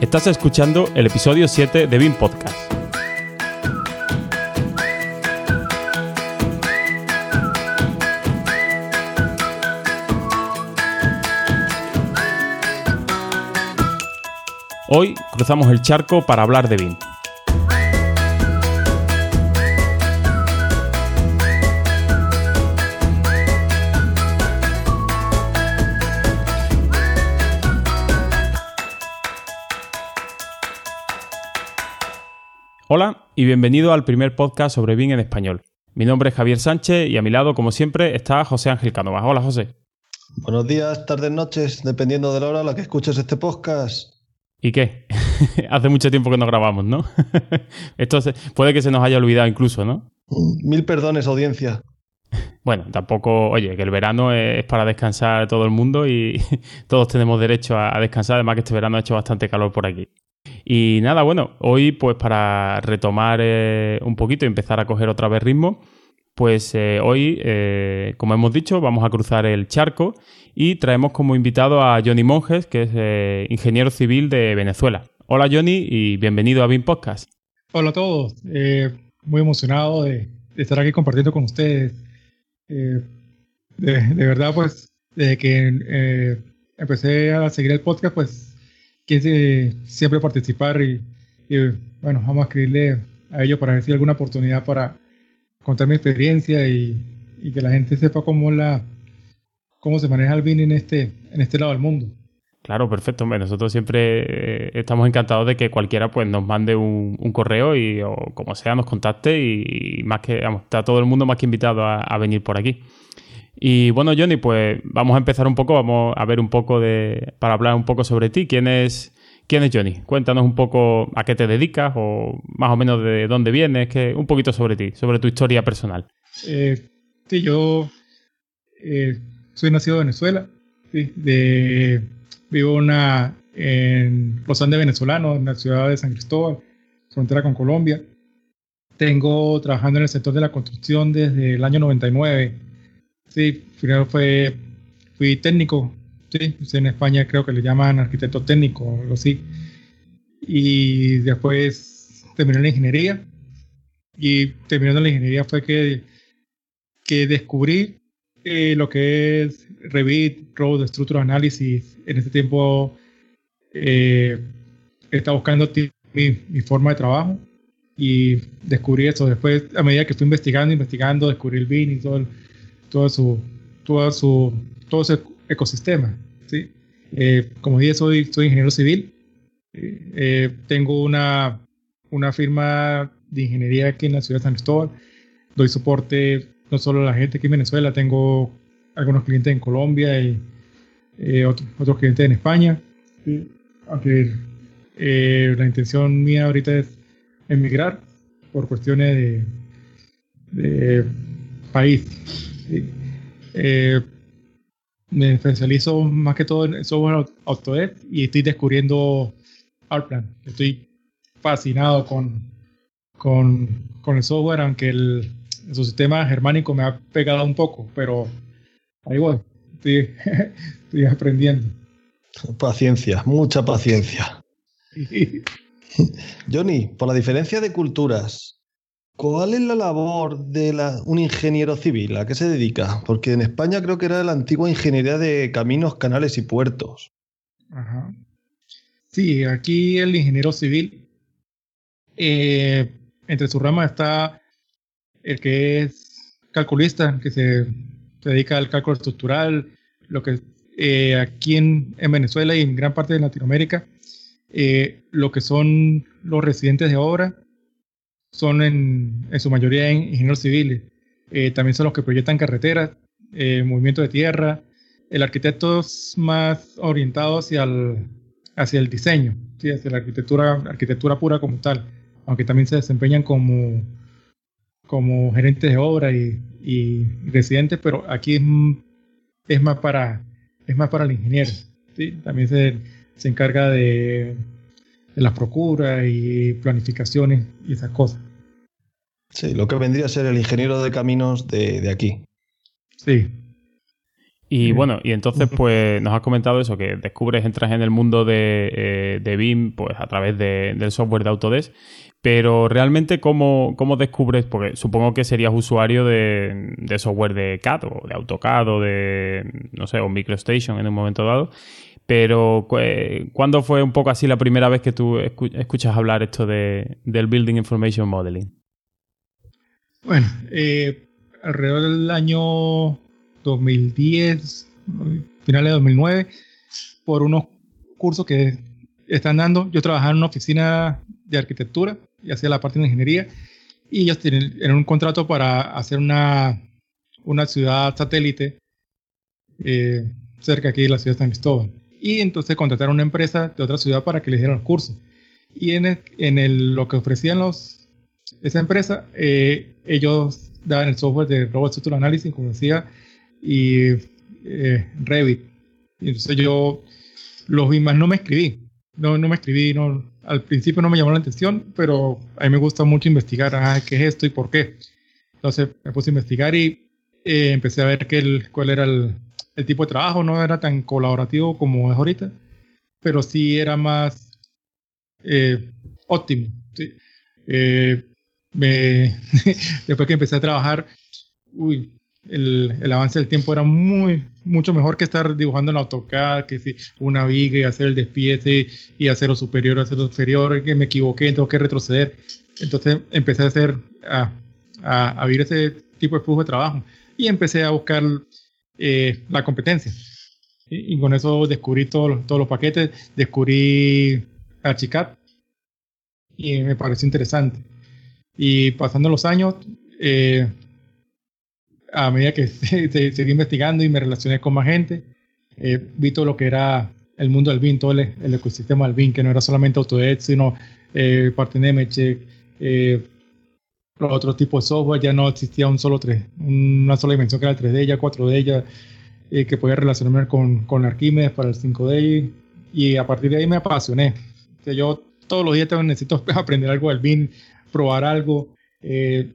Estás escuchando el episodio 7 de BIM Podcast. Hoy cruzamos el charco para hablar de BIM. Hola y bienvenido al primer podcast sobre BIM en español. Mi nombre es Javier Sánchez y a mi lado, como siempre, está José Ángel Cánovas. Hola, José. Buenos días, tardes, noches, dependiendo de la hora a la que escuches este podcast. ¿Y qué? Hace mucho tiempo que no grabamos, ¿no? Esto puede que se nos haya olvidado incluso, ¿no? Mil perdones, audiencia. Bueno, tampoco, oye, que el verano es para descansar todo el mundo y todos tenemos derecho a descansar, además que este verano ha hecho bastante calor por aquí. Y nada, bueno, hoy pues para retomar eh, un poquito y empezar a coger otra vez ritmo, pues eh, hoy, eh, como hemos dicho, vamos a cruzar el charco y traemos como invitado a Johnny Monjes, que es ingeniero civil de Venezuela. Hola Johnny y bienvenido a BIM Podcast. Hola a todos, muy emocionado de, estar aquí compartiendo con ustedes. De, de, verdad, pues, desde que empecé a seguir el podcast, pues quise siempre participar y, bueno, vamos a escribirle a ellos para ver si hay alguna oportunidad para contar mi experiencia y, que la gente sepa cómo la cómo se maneja el BIN en este, en este lado del mundo. Claro, perfecto. nosotros siempre eh, estamos encantados de que cualquiera pues, nos mande un, correo y o como sea nos contacte y, más que está todo el mundo más que invitado a venir por aquí. Y bueno, Johnny, pues vamos a empezar un poco, vamos a ver un poco de, para hablar un poco sobre ti. ¿Quién es, quién es Johnny? Cuéntanos un poco a qué te dedicas o más o menos de dónde vienes, que, un poquito sobre ti, sobre tu historia personal. Eh, sí, yo eh, soy nacido en Venezuela, de, vivo una, en los Andes en la ciudad de San Cristóbal, frontera con Colombia. Tengo trabajando en el sector de la construcción desde el año 99 Sí, primero fue, fui técnico, sí, en España creo que le llaman arquitecto técnico o algo así. Y después terminé la ingeniería. Y terminando la ingeniería fue que, que descubrí eh, lo que es Revit, Road Structural Analysis. En ese tiempo eh, estaba buscando mi, mi, forma de trabajo y descubrí eso. Después, a medida que fui investigando, investigando, descubrí el BIN y todo el, todo su, todo su, todo ese ecosistema. ¿sí? Eh, como dije, soy, soy ingeniero civil. Eh, tengo una, una firma de ingeniería aquí en la ciudad de San Cristóbal. Doy soporte no solo a la gente aquí en Venezuela, tengo algunos clientes en Colombia y eh, otros, clientes en España. Aunque la intención mía ahorita es emigrar por cuestiones de, de país. Eh, me especializo más que todo en software Autodesk y estoy descubriendo Artplan. Estoy fascinado con, con, con el software, aunque el, su sistema germánico me ha pegado un poco, pero ahí voy, estoy, estoy aprendiendo. Paciencia, mucha paciencia. Johnny, por la diferencia de culturas, ¿Cuál es la labor de un ingeniero civil? ¿A qué se dedica? Porque en España creo que era la antigua ingeniería de caminos, canales y puertos. Ajá. Sí, aquí el ingeniero civil, eh, entre sus ramas está el que es calculista, que se, dedica al cálculo estructural, lo que eh, aquí en, Venezuela y en gran parte de Latinoamérica, eh, lo que son los residentes de obra son en, en su mayoría ingenieros civiles. Eh, también son los que proyectan carreteras, eh, movimiento de tierra. El arquitecto es más orientado hacia el, hacia el diseño, ¿sí? hacia la arquitectura, arquitectura pura como tal, aunque también se desempeñan como, como gerentes de obra y, y residentes, pero aquí es, es, más, para, es más para el ingeniero. También se, se encarga de de las procuras y planificaciones y esas cosas. Sí, lo que vendría a ser el ingeniero de caminos de, aquí. Sí. Y bueno, y entonces pues nos has comentado eso, que descubres, entras en el mundo de, eh, de BIM pues a través del software de Autodesk, pero realmente ¿cómo, cómo descubres? Porque supongo que serías usuario de, software de CAD o de AutoCAD o de, no sé, o MicroStation en un momento dado, pero ¿cuándo fue un poco así la primera vez que tú escuchas hablar esto de, del Building Information Modeling? Bueno, eh, alrededor del año 2010, finales de 2009, por unos cursos que están dando. Yo trabajaba en una oficina de arquitectura y hacía la parte de ingeniería y ellos tienen un contrato para hacer una, una ciudad satélite eh, cerca aquí de la ciudad de San Cristóbal. Y entonces contrataron una empresa de otra ciudad para que les dieran los cursos. Y en, en el, lo que ofrecían los, esa empresa, eh, ellos daban el software de Robot Structural Analysis, como decía, y eh, Revit. Y entonces yo los vi más, no me escribí, no, no me escribí, no, al principio no me llamó la atención, pero a mí me gusta mucho investigar, ah, qué es esto y por qué. Entonces me puse a investigar y eh, empecé a ver que el, cuál era el, el, tipo de trabajo, no era tan colaborativo como es ahorita, pero sí era más eh, óptimo. ¿sí? Eh, después que empecé a trabajar, uy, el, el, avance del tiempo era muy, mucho mejor que estar dibujando en AutoCAD, que si una viga y hacer el despiece y hacer lo superior, hacer lo inferior, que me equivoqué, tengo que retroceder. Entonces empecé a hacer, a, a, a ese tipo de flujo de trabajo y empecé a buscar eh, la competencia. Y, y, con eso descubrí todos los paquetes, descubrí Archicad y me pareció interesante. Y pasando los años, eh, a medida que seguí investigando y me relacioné con más gente, eh, vi todo lo que era el mundo del BIM, todo el, ecosistema del BIM, que no era solamente Autodesk, sino eh, los otros tipos de software, ya no existía un solo tres, una sola dimensión que era el 3D, ya 4D, ya, eh, que podía relacionarme con, con Archimedes para el 5D, y a partir de ahí me apasioné. O yo todos los días necesito aprender algo del BIM, probar algo. Eh,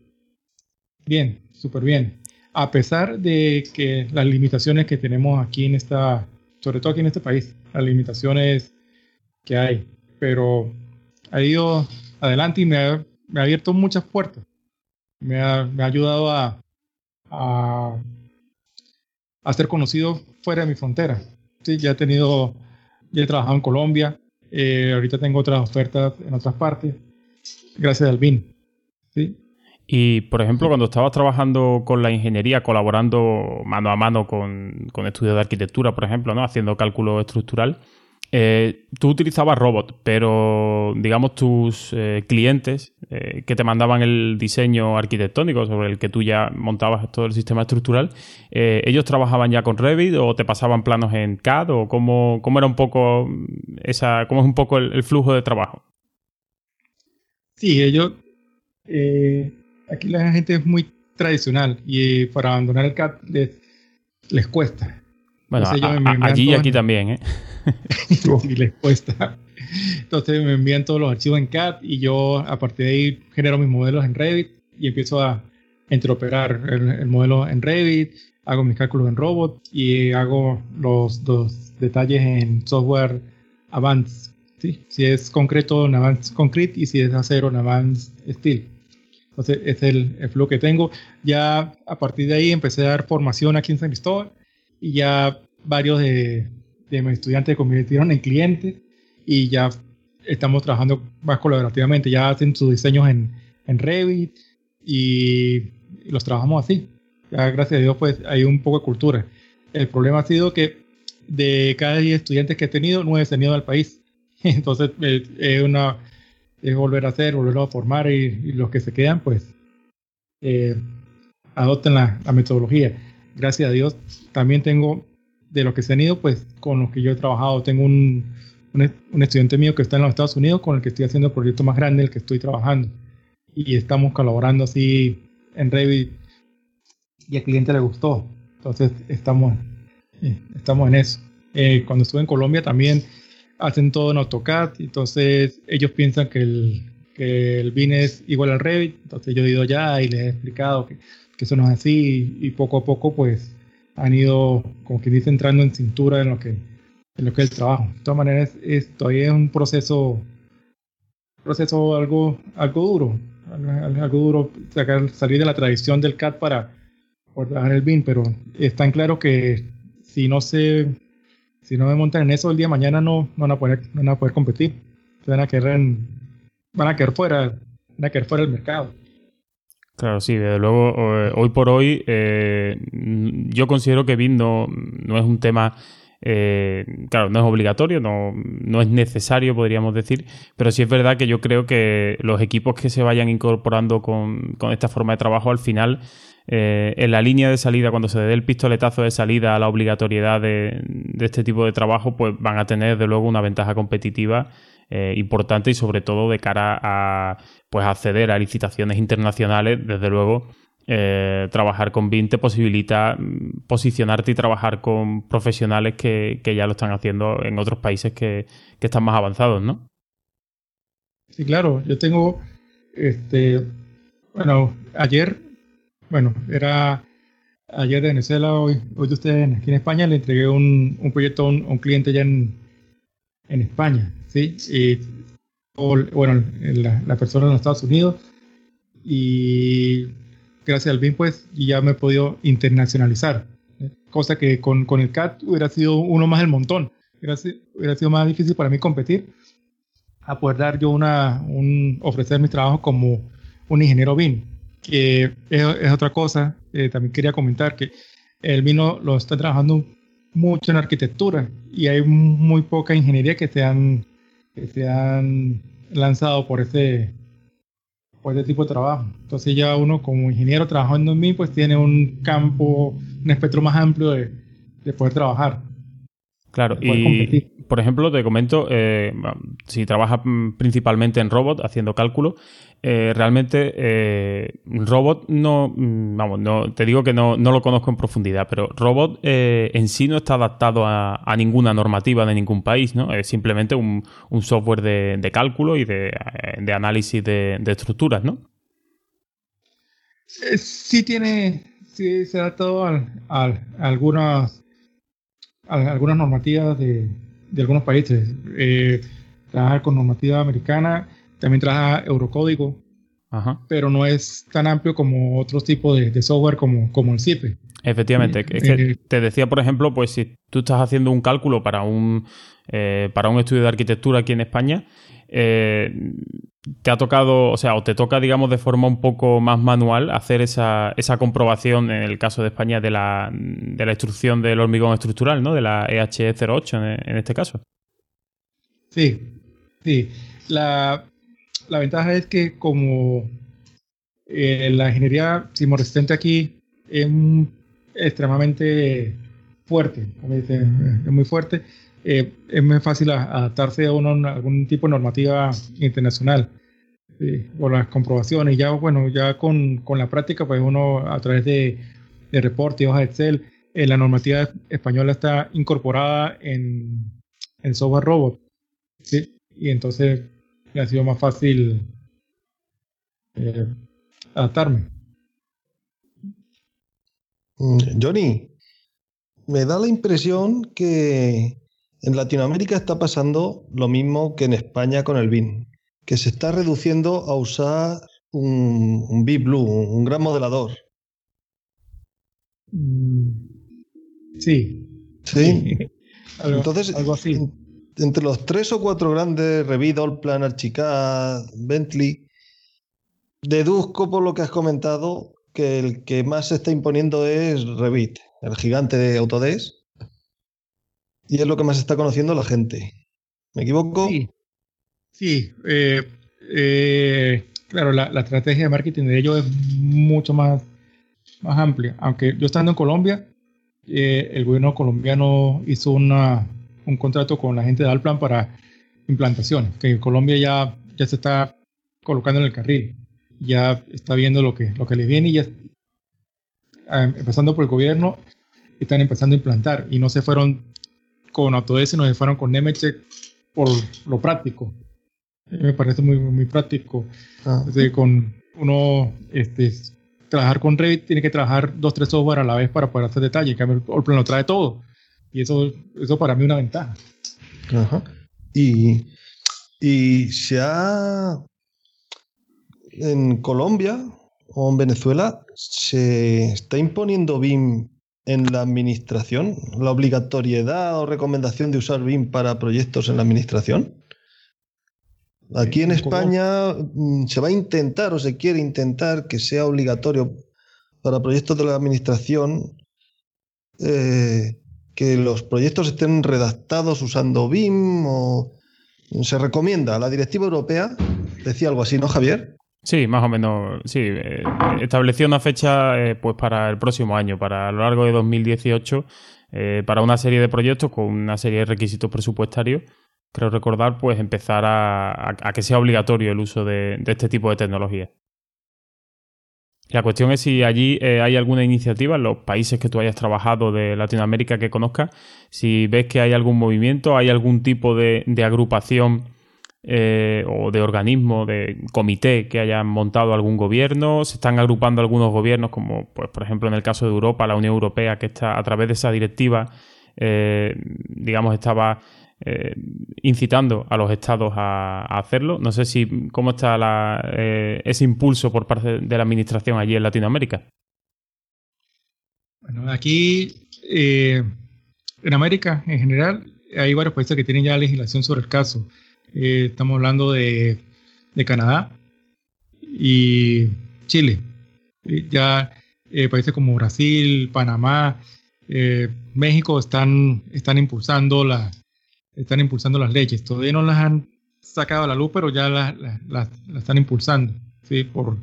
bien, súper bien a pesar de que las limitaciones que tenemos aquí en esta, sobre todo aquí en este país, las limitaciones que hay, pero ha ido adelante y me ha, abierto muchas puertas. Me ha, ayudado a, a, ser conocido fuera de mi frontera. Sí, ya he tenido, he trabajado en Colombia, eh, ahorita tengo otras ofertas en otras partes, gracias al BIN. ¿sí? Y, por ejemplo, cuando estabas trabajando con la ingeniería, colaborando mano a mano con, con estudios de arquitectura, por ejemplo, ¿no? haciendo cálculo estructural, eh, tú utilizabas robot, pero digamos tus eh, clientes eh, que te mandaban el diseño arquitectónico sobre el que tú ya montabas todo el sistema estructural, ¿ellos trabajaban ya con Revit o te pasaban planos en CAD o cómo, cómo era un poco esa, cómo es un poco el, flujo de trabajo? Sí, ellos aquí la gente es muy tradicional y para abandonar el CAD les, cuesta. Bueno, allí y aquí también, ¿eh? sí, les cuesta. Entonces me envían todos los archivos en CAD y yo a partir de ahí genero mis modelos en Revit y empiezo a interoperar el, modelo en Revit, hago mis cálculos en Robot y hago los, dos detalles en software Advanced. ¿sí? Si es concreto en Advanced Concrete y si es acero en Advanced Steel. Entonces, es el, el flujo que tengo. Ya a partir de ahí empecé a dar formación aquí en San Cristóbal y ya varios de, de mis estudiantes se convirtieron en clientes y ya estamos trabajando más colaborativamente. Ya hacen sus diseños en, en Revit y, los trabajamos así. Ya, gracias a Dios, pues hay un poco de cultura. El problema ha sido que de cada 10 estudiantes que he tenido, 9 se han ido al país. Entonces, eh, es una es volver a hacer, volverlo a formar y, los que se quedan, pues, eh, adopten la, metodología. Gracias a Dios, también tengo, de los que se han ido, pues, con los que yo he trabajado, tengo un, un, estudiante mío que está en los Estados Unidos, con el que estoy haciendo el proyecto más grande, el que estoy trabajando. Y estamos colaborando así en Revit y al cliente le gustó. Entonces, estamos, eh, estamos en eso. Eh, cuando estuve en Colombia también hacen todo en AutoCAD, entonces ellos piensan que el, que el BIN es igual al Revit, entonces yo he ido ya y les he explicado que, que eso no es así y, poco a poco pues han ido, como que dice, entrando en cintura en lo que, en lo que es el trabajo. De todas maneras, es, es un proceso, proceso algo, algo duro, algo, duro sacar, salir de la tradición del CAT para trabajar el BIN, pero es tan claro que si no se, si no me montan en eso el día de mañana no, van a poder, van a poder competir. Van a quedar van a quedar fuera, van a quedar fuera del mercado. Claro, sí, desde luego, eh, hoy por hoy, eh, yo considero que BIM no, no es un tema eh, claro, no es obligatorio, no, no, es necesario, podríamos decir, pero sí es verdad que yo creo que los equipos que se vayan incorporando con, esta forma de trabajo al final, eh, en la línea de salida, cuando se dé el pistoletazo de salida a la obligatoriedad de, este tipo de trabajo, pues van a tener de luego una ventaja competitiva eh, importante y sobre todo de cara a pues acceder a licitaciones internacionales, desde luego eh, trabajar con BIM te posibilita mm, posicionarte y trabajar con profesionales que, ya lo están haciendo en otros países que, están más avanzados, ¿no? Sí, claro. Yo tengo, este, bueno, ayer, bueno, era ayer de Venezuela, hoy, hoy de ustedes aquí en España, le entregué un, proyecto a un, cliente ya en, en España, ¿sí? Y, bueno, la, la persona en los Estados Unidos y gracias al BIM, pues ya me he podido internacionalizar. Cosa que con, con el CAT hubiera sido uno más del montón. Hubiera, hubiera, sido más difícil para mí competir a poder dar yo una, un, ofrecer mi trabajo como un ingeniero BIM, que es, otra cosa. Eh, también quería comentar que el BIM lo, está trabajando mucho en arquitectura y hay muy poca ingeniería que se han, que se han lanzado por ese, pues, de tipo de trabajo. Entonces ya uno como ingeniero trabajando en mí, pues tiene un campo, un espectro más amplio de, poder trabajar. Claro, y por ejemplo, te comento, eh, si trabajas principalmente en robot, haciendo cálculo, eh, realmente eh, robot no, mm, vamos, no, te digo que no, lo conozco en profundidad, pero robot eh, en sí no está adaptado a, ninguna normativa de ningún país, ¿no? Es simplemente un, software de, cálculo y de, análisis de, estructuras, ¿no? Sí tiene, sí se ha adaptado a, algunas, algunas normativas de, algunos países. trabajar con normativa americana también trabaja Eurocódigo, pero no es tan amplio como otros tipos de, software como, como el CIPE. Efectivamente. Eh, te decía, por ejemplo, pues si tú estás haciendo un cálculo para un, eh, para un estudio de arquitectura aquí en España, eh, te ha tocado, o sea, o te toca, digamos, de forma un poco más manual hacer esa, esa comprobación, en el caso de España, de la, de la instrucción del hormigón estructural, ¿no? De la EHE08 en, en este caso. Sí, sí. La, la ventaja es que como eh, la ingeniería sismoresistente aquí es extremadamente fuerte, es muy fuerte, eh, es muy fácil adaptarse a, algún tipo de normativa internacional o las comprobaciones. Ya, bueno, ya con, la práctica, pues uno a través de, de reportes, hojas Excel, eh, la normativa española está incorporada en el software robot. Y entonces me ha sido más fácil eh, adaptarme. Mm, Johnny, me da la impresión que en Latinoamérica está pasando lo mismo que en España con el BIN, que se está reduciendo a usar un, un Blue, un gran modelador. Mm, sí. Sí. Entonces, algo así entre los tres o cuatro grandes, Revit, Plan, Archicad, Bentley, deduzco por lo que has comentado que el que más se está imponiendo es Revit, el gigante de Autodesk, y es lo que más está conociendo la gente. ¿Me equivoco? Sí. Eh, eh, claro, la, estrategia de marketing de ellos es mucho más, más amplia. Aunque yo estando en Colombia, eh, el gobierno colombiano hizo una, un contrato con la gente de Alplan para implantaciones, que en Colombia ya, ya se está colocando en el carril, ya está viendo lo que, lo que les viene y ya ah, empezando por el gobierno, están empezando a implantar y no se fueron con Autodesk, sino se fueron con Nemetschek por lo práctico. Me parece muy, muy práctico. Ah. con uno este, trabajar con Revit tiene que trabajar dos, tres software a la vez para poder hacer detalle. En cambio, el plan lo trae todo. Y eso, eso para mí es una ventaja. Ajá. Y, y se ha. En Colombia o en Venezuela se está imponiendo BIM en la administración, la obligatoriedad o recomendación de usar BIM para proyectos en la administración. Aquí en España mm, se va a intentar o se quiere intentar que sea obligatorio para proyectos de la administración eh, que los proyectos estén redactados usando BIM o se recomienda. La directiva europea decía algo así, ¿no, Javier? Sí, más o menos, sí. Eh, estableció una fecha eh, pues para el próximo año, para lo largo de 2018, para una serie de proyectos con una serie de requisitos presupuestarios creo recordar, pues empezar a, que sea obligatorio el uso de, este tipo de tecnología. La cuestión es si allí eh, hay alguna iniciativa en los países que tú hayas trabajado de Latinoamérica que conozcas, si ves que hay algún movimiento, hay algún tipo de, agrupación eh, o de organismo, de comité que hayan montado algún gobierno, se están agrupando algunos gobiernos, como pues, por ejemplo en el caso de Europa, la Unión Europea, que está a través de esa directiva, eh, digamos, estaba eh, incitando a los estados a, hacerlo. No sé si cómo está ese impulso por parte de la administración allí en Latinoamérica. Bueno, aquí en América en general hay varios países que tienen ya legislación sobre el caso. Estamos hablando de, de, Canadá y Chile. Ya países como Brasil, Panamá, México están, están impulsando la, están impulsando las leyes. Todavía no las han sacado a la luz, pero ya las, están impulsando, ¿sí? Por,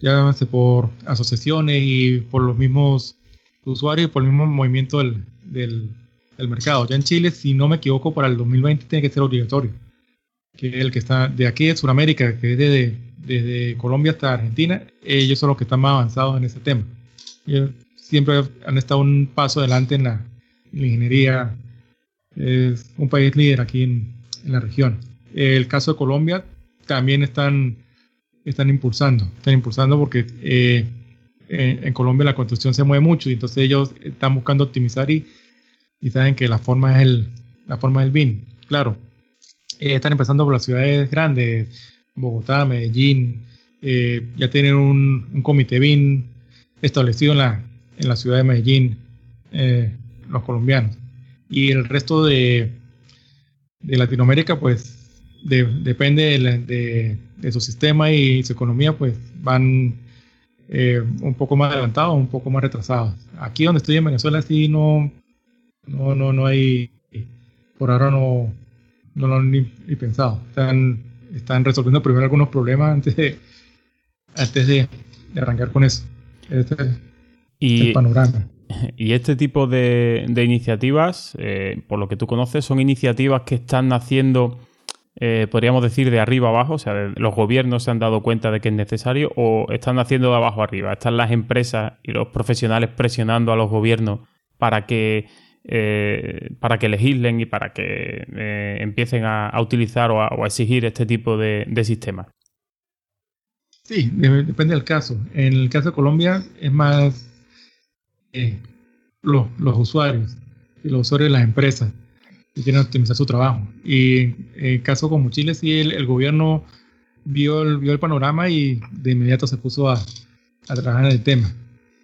ya por asociaciones y por los mismos usuarios y por el mismo movimiento del, del, mercado. Ya en Chile, si no me equivoco, para el 2020 tiene que ser obligatorio. Que el que está de aquí de Sudamérica, que es desde, desde Colombia hasta Argentina, ellos son los que están más avanzados en ese tema. Ellos siempre han estado un paso adelante en la, en la ingeniería es un país líder aquí en, la región. El caso de Colombia también están, están impulsando, están impulsando porque eh, en, Colombia la construcción se mueve mucho y entonces ellos están buscando optimizar y, y saben que la forma es el, la forma del BIM. Claro, eh, están empezando por las ciudades grandes, Bogotá, Medellín, eh, ya tienen un, comité BIM establecido en la, en la ciudad de Medellín, los colombianos y el resto de, de Latinoamérica, pues depende de, su sistema y su economía, pues van eh, un poco más adelantados, un poco más retrasados. Aquí donde estoy en Venezuela sí no, no, no, no hay, por ahora no, no lo han ni, pensado. Están, están resolviendo primero algunos problemas antes de, antes de, arrancar con eso. Este es el panorama. Y este tipo de, iniciativas, eh, por lo que tú conoces, son iniciativas que están naciendo, eh, podríamos decir, de arriba abajo, o sea, los gobiernos se han dado cuenta de que es necesario o están naciendo de abajo arriba. Están las empresas y los profesionales presionando a los gobiernos para que, eh, para que legislen y para que empiecen a, utilizar o a, exigir este tipo de, de sistemas. Sí, depende del caso. En el caso de Colombia es más eh, los, los, usuarios, los usuarios de las empresas que quieren optimizar su trabajo. Y en el caso como Chile, sí, el, gobierno vio el, vio el panorama y de inmediato se puso a, a trabajar en el tema,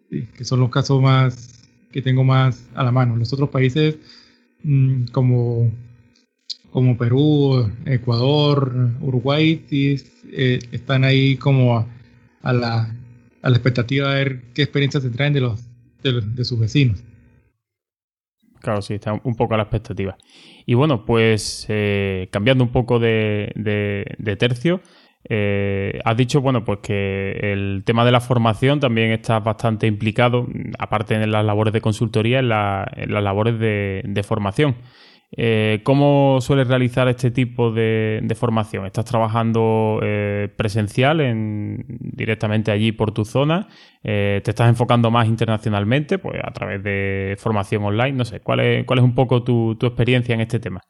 que son los casos más que tengo más a la mano. Los otros países mm, como, como Perú, Ecuador, Uruguay, eh, están ahí como a, la, a la expectativa de ver qué experiencias se traen de los de, sus vecinos. Claro, sí, está un poco a la expectativa. Y bueno, pues eh, cambiando un poco de, tercio, eh, has dicho, bueno, pues que el tema de la formación también está bastante implicado, aparte en las labores de consultoría, en, las labores de formación. Eh, ¿Cómo sueles realizar este tipo de, formación? ¿Estás trabajando eh, presencial en, directamente allí por tu zona? ¿Te estás enfocando más internacionalmente pues a través de formación online? No sé, ¿cuál es, cuál es un poco tu, experiencia en este tema?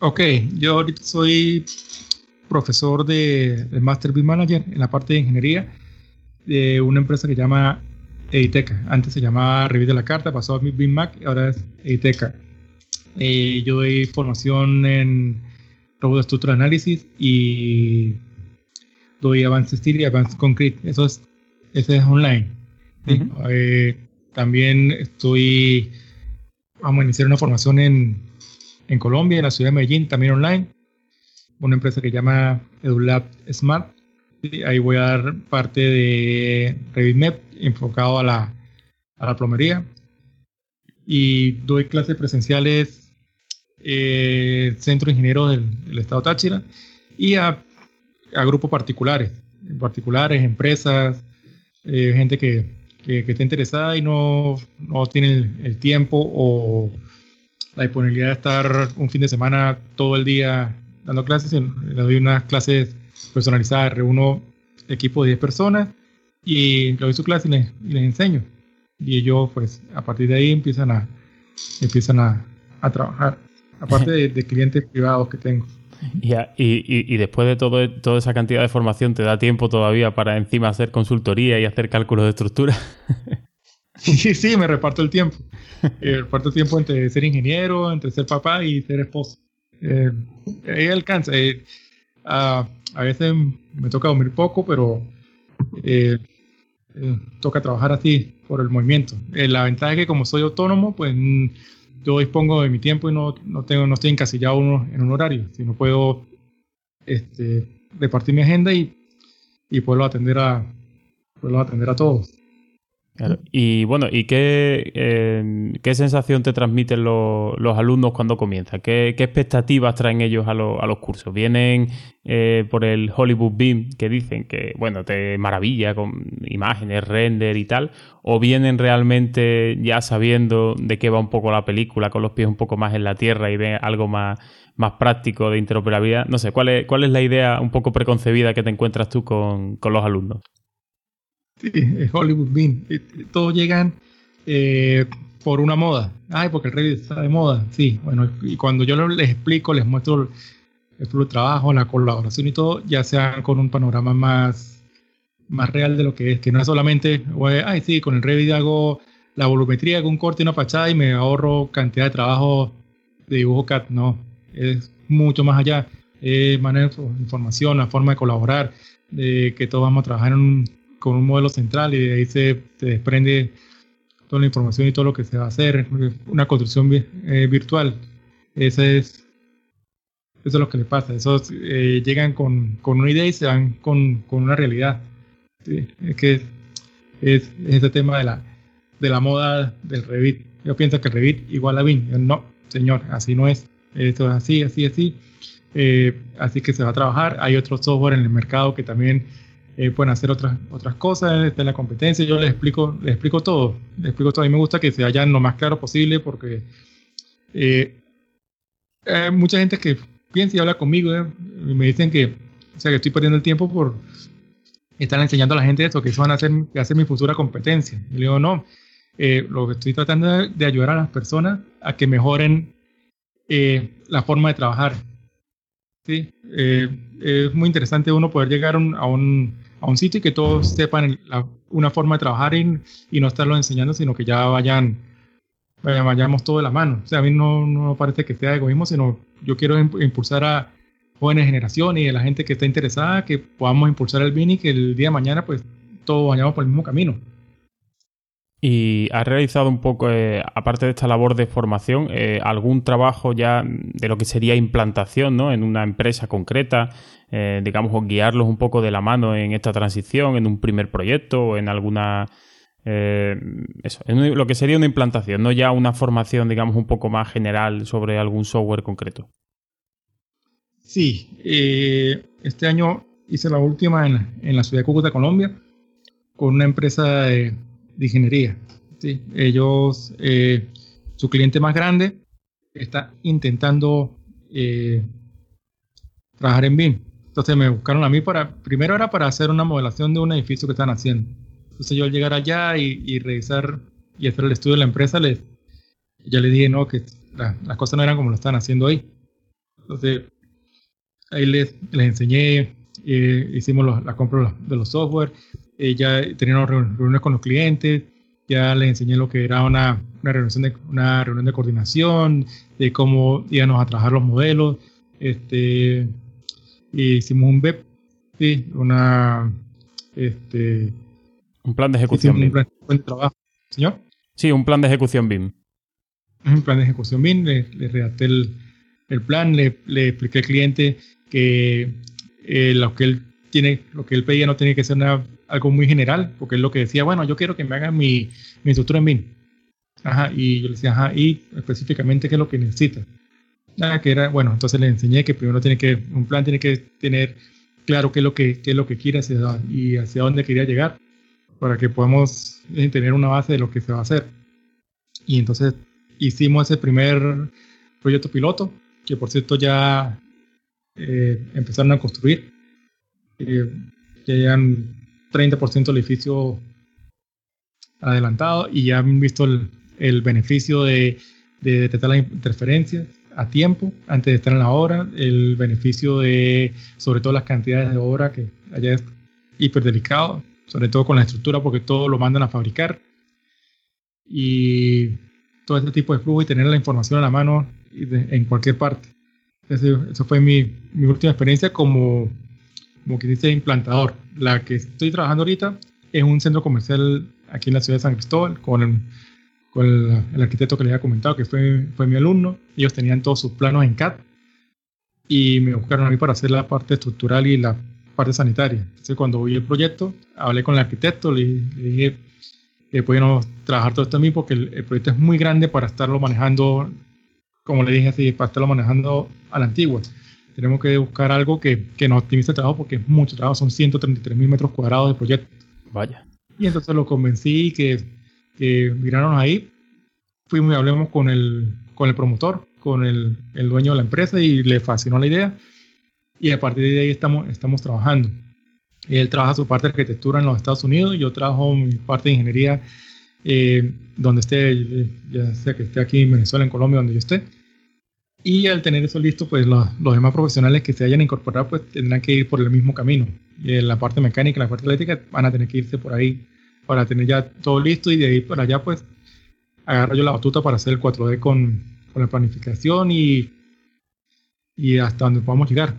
Ok, yo ahorita soy profesor de, Master BIM Manager en la parte de ingeniería. de una empresa que se llama Editeca. Antes se llamaba Revit de la Carta, pasó a BIM Mac y ahora es Editeca. Eh, yo doy formación en robot Structural Analysis y doy Advanced Steel y Advanced Concrete. Eso es, eso es online. Eh, también estoy, vamos a iniciar una formación en, en Colombia, en la ciudad de Medellín, también online. Una empresa que llama EduLab Smart. Ahí voy a dar parte de RevitMap enfocado a la, a la plomería. Y doy clases presenciales eh, Centro de Ingenieros del, Estado Táchira y a, a, grupos particulares, particulares, empresas, eh, gente que, que, que, interesada y no, no tiene el, tiempo o la disponibilidad de estar un fin de semana todo el día dando clases. Le doy unas clases personalizadas, reúno equipo de 10 personas y le doy su clase y les, enseño. Y ellos, pues, a partir de ahí empiezan a, empiezan a, a trabajar aparte de, clientes privados que tengo. Y, y, y, después de todo, toda esa cantidad de formación, ¿te da tiempo todavía para encima hacer consultoría y hacer cálculos de estructura? sí, sí, me reparto el tiempo. Eh, reparto el tiempo entre ser ingeniero, entre ser papá y ser esposo. Eh, ahí alcanza. Eh, a, a, veces me toca dormir poco, pero eh, toca trabajar así por el movimiento. la ventaja es que como soy autónomo, pues yo dispongo de mi tiempo y no, no, tengo, no estoy encasillado en un horario, sino puedo este, repartir mi agenda y, y puedo atender a, puedo atender a todos. Y bueno, ¿y qué, eh, qué sensación te transmiten los, alumnos cuando comienzan? ¿Qué, ¿Qué, expectativas traen ellos a, a los cursos? ¿Vienen eh, por el Hollywood Beam que dicen que, bueno, te maravilla con imágenes, render y tal? ¿O vienen realmente ya sabiendo de qué va un poco la película, con los pies un poco más en la tierra y ven algo más, más práctico de interoperabilidad? No sé, ¿cuál es, ¿cuál es la idea un poco preconcebida que te encuentras tú con, con los alumnos? Sí, es Hollywood Bean. Todos llegan eh, por una moda. Ay, porque el Revit está de moda. Sí, bueno, y cuando yo les explico, les muestro el, trabajo, la colaboración y todo, ya sean con un panorama más, más real de lo que es, que no es solamente, ay, sí, con el Revit hago la volumetría, hago un corte y una fachada y me ahorro cantidad de trabajo de dibujo CAD. No, es mucho más allá. Es manejar información, la forma de colaborar, de que todos vamos a trabajar en un con un modelo central y de ahí se, desprende toda la información y todo lo que se va a hacer, una construcción eh, virtual. Eso es, eso es lo que le pasa. Esos eh, llegan con, con, una idea y se van con, con una realidad. Es que es, ese tema de la, de la moda del Revit. Yo pienso que el Revit igual a BIM. No, señor, así no es. Esto es así, así, así. Eh, así que se va a trabajar. Hay otro software en el mercado que también eh, pueden hacer otras, otras cosas, de la competencia, yo les explico, les explico todo, les explico todo. A mí me gusta que se vayan lo más claro posible porque eh, hay mucha gente que piensa y habla conmigo eh, y me dicen que, o sea, que estoy perdiendo el tiempo por estar enseñando a la gente esto, que eso van a hacer, hacer mi futura competencia. Y le digo, no, lo que estoy tratando de, ayudar a las personas a que mejoren la forma de trabajar. Sí, es muy interesante uno poder llegar a un, a un sitio y que todos sepan una forma de trabajar y, y, no estarlo enseñando, sino que ya vayan, vayamos todo de la mano. O sea, a mí no, no parece que sea egoísmo, sino yo quiero impulsar a jóvenes generaciones y a la gente que está interesada, que podamos impulsar el BIN y que el día de mañana pues todos vayamos por el mismo camino. Y has realizado un poco, eh, aparte de esta labor de formación, eh, algún trabajo ya de lo que sería implantación ¿no? en una empresa concreta, eh, digamos, o guiarlos un poco de la mano en esta transición, en un primer proyecto o en alguna... eso, en lo que sería una implantación, no ya una formación, digamos, un poco más general sobre algún software concreto. Sí, este año hice la última en, en la ciudad de Cúcuta, Colombia, con una empresa de ingeniería. ¿sí? Ellos, eh, su cliente más grande está intentando eh, trabajar en BIM. Entonces me buscaron a mí para, primero era para hacer una modelación de un edificio que están haciendo. Entonces yo al llegar allá y, revisar y hacer el estudio de la empresa, les, ya les dije no, que las cosas no eran como lo están haciendo ahí. Entonces ahí les, les enseñé, eh, hicimos la compra de los software, eh, ya teníamos reuniones con los clientes, ya les enseñé lo que era una, una, reunión, de, una reunión de coordinación, de cómo íbamos a trabajar los modelos, este, hicimos un web, sí, una, este, un plan de ejecución BIM. Un de trabajo. ¿Señor? Sí, un plan de ejecución BIM. Un plan de ejecución BIM, le, redacté el, el plan, le, le, expliqué al cliente que eh, lo que él tiene, lo que él pedía no tenía que ser algo muy general, porque él lo que decía, bueno, yo quiero que me hagan mi, mi estructura en BIM. Ajá, y yo le decía, ajá, y específicamente qué es lo que necesita. Nada, que era, bueno, entonces le enseñé que primero tiene que, un plan tiene que tener claro qué es lo que, qué es lo que quiere hacia, y hacia dónde quería llegar, para que podamos eh, tener una base de lo que se va a hacer. Y entonces hicimos ese primer proyecto piloto, que por cierto ya eh, empezaron a construir. Eh, ya 30% del edificio adelantado y ya han visto el, beneficio de, detectar las interferencias a tiempo antes de estar en la obra, el beneficio de sobre todo las cantidades de obra que allá es hiper delicado, sobre todo con la estructura porque todo lo mandan a fabricar y todo este tipo de flujo y tener la información a la mano en cualquier parte. Eso, fue mi, mi, última experiencia como, como que dice implantador. La que estoy trabajando ahorita es un centro comercial aquí en la ciudad de San Cristóbal con el, con arquitecto que les había comentado, que fue, fue mi alumno. Ellos tenían todos sus planos en CAD y me buscaron a mí para hacer la parte estructural y la parte sanitaria. Entonces, cuando vi el proyecto, hablé con el arquitecto, le, dije que podíamos trabajar todo esto a mí porque el, el, proyecto es muy grande para estarlo manejando como le dije así, para estarlo manejando a la antigua. Tenemos que buscar algo que, que nos optimice el trabajo porque es mucho trabajo, son 133 mil metros cuadrados de proyecto. Vaya. Y entonces lo convencí que, que miraron ahí. Fuimos y hablamos con el, con el promotor, con el, el, dueño de la empresa y le fascinó la idea. Y a partir de ahí estamos, estamos trabajando. Él trabaja su parte de arquitectura en los Estados Unidos, yo trabajo mi parte de ingeniería eh, donde esté, ya sea que esté aquí en Venezuela, en Colombia, donde yo esté. Y al tener eso listo, pues los, los demás profesionales que se hayan incorporado, pues tendrán que ir por el mismo camino. Y en la parte mecánica la parte eléctrica van a tener que irse por ahí para tener ya todo listo y de ahí para allá, pues agarro yo la batuta para hacer el 4D con, con la planificación y, y hasta donde podamos llegar.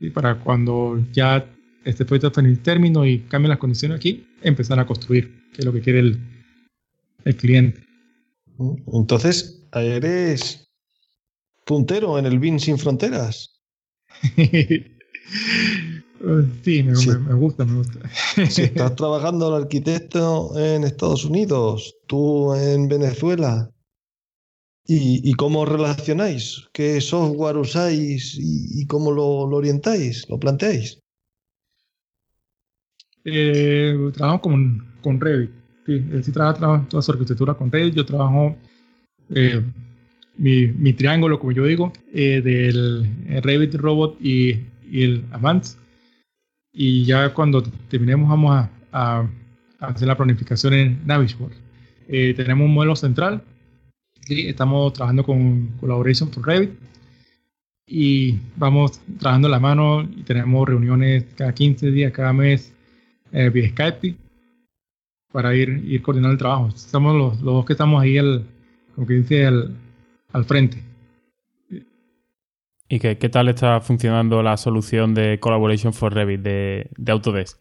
Y para cuando ya este proyecto esté en el término y cambien las condiciones aquí, empezar a construir, que es lo que quiere el, el cliente. Entonces, eres puntero en el BIN sin fronteras. sí, me, gusta, me gusta. si estás trabajando el arquitecto en Estados Unidos, tú en Venezuela, ¿y, cómo relacionáis? ¿Qué software usáis y, cómo lo, orientáis? ¿Lo planteáis? Eh, trabajo con, con Revit. Sí, él sí trabaja, toda su arquitectura con Revit. Yo trabajo eh, mi, mi triángulo, como yo digo, eh, del Revit Robot y, el Avance. Y ya cuando terminemos vamos a, hacer la planificación en Navisworks. Eh, tenemos un modelo central. ¿sí? Estamos trabajando con Collaboration for Revit. Y vamos trabajando la mano y tenemos reuniones cada 15 días, cada mes eh, vía Skype para ir, ir coordinando el trabajo. Estamos los, los dos que estamos ahí, el, como que dice, el, al frente. ¿Y qué, qué, tal está funcionando la solución de Collaboration for Revit de, de Autodesk?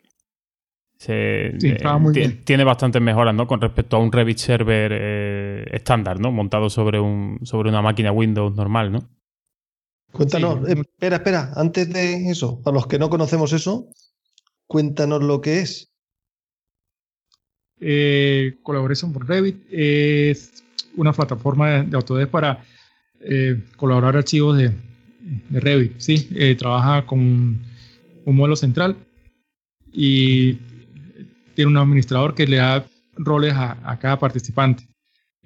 Se, sí, eh, muy bien. Tiene bastantes mejoras, ¿no? Con respecto a un Revit server eh, estándar, ¿no? Montado sobre, un, sobre una máquina Windows normal, ¿no? Cuéntanos, eh, espera, espera, antes de eso, para los que no conocemos eso, cuéntanos lo que es. Collaboration for Revit es una plataforma de, Autodesk para eh, colaborar archivos de, Revit. ¿sí? Eh, trabaja con un modelo central y tiene un administrador que le da roles a, cada participante.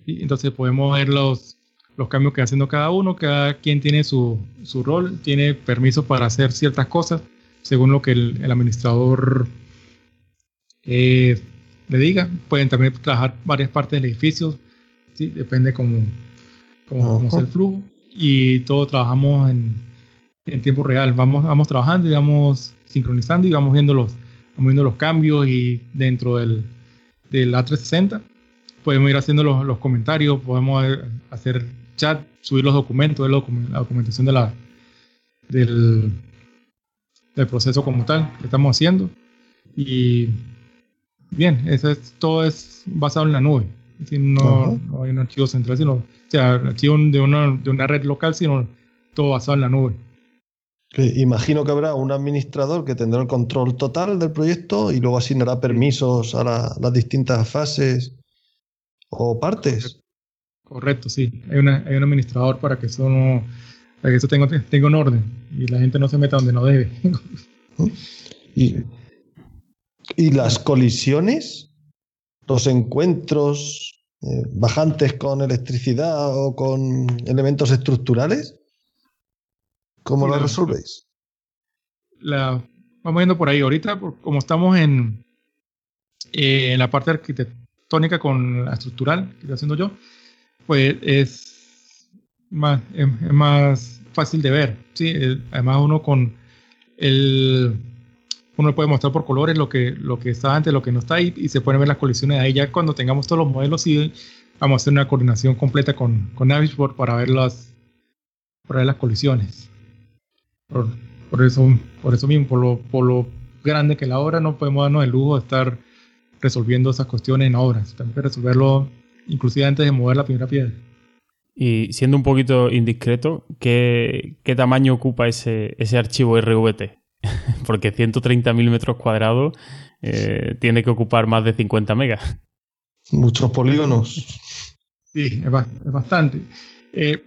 Entonces podemos ver los, los cambios que va haciendo cada uno, cada quien tiene su, su rol, tiene permiso para hacer ciertas cosas según lo que el, administrador eh, le diga. Pueden también trabajar varias partes del edificio, depende cómo, cómo, es el flujo. Y todo trabajamos en, en, tiempo real. Vamos, vamos trabajando y vamos sincronizando y vamos viendo los, vamos viendo los cambios y dentro del, del A360 podemos ir haciendo los, los, comentarios, podemos hacer chat, subir los documentos, la documentación de la, del, del proceso como tal que estamos haciendo. Y bien, eso es, todo es basado en la nube. No, no, hay un archivo central, sino, o sea, archivo de una, de una red local, sino todo basado en la nube. Imagino que habrá un administrador que tendrá el control total del proyecto y luego asignará permisos a las distintas fases o partes. Correcto, sí. Hay, una, hay un administrador para que eso no, para que eso tenga, tenga un orden y la gente no se meta donde no debe. y, y las colisiones, los encuentros eh, bajantes con electricidad o con elementos estructurales, ¿Cómo lo resolvéis? La, vamos viendo por ahí. Ahorita, como estamos en, eh, en la parte arquitectónica con la estructural que estoy haciendo yo, pues es más, es, más fácil de ver. ¿sí? además, uno con el. Uno puede mostrar por colores lo que, lo que está antes, lo que no está ahí, y se pueden ver las colisiones ahí. Ya cuando tengamos todos los modelos, sí, vamos a hacer una coordinación completa con, con Navisboard para ver las, para ver las colisiones. Por, eso, por eso mismo, por lo, por lo grande que la obra, no podemos darnos el lujo de estar resolviendo esas cuestiones en obras. Tenemos que resolverlo inclusive antes de mover la primera piedra. Y siendo un poquito indiscreto, ¿qué, qué tamaño ocupa ese, ese archivo RVT? Porque 130.000 metros cuadrados eh, tiene que ocupar más de 50 megas. Muchos polígonos. Sí, es, bastante. Eh,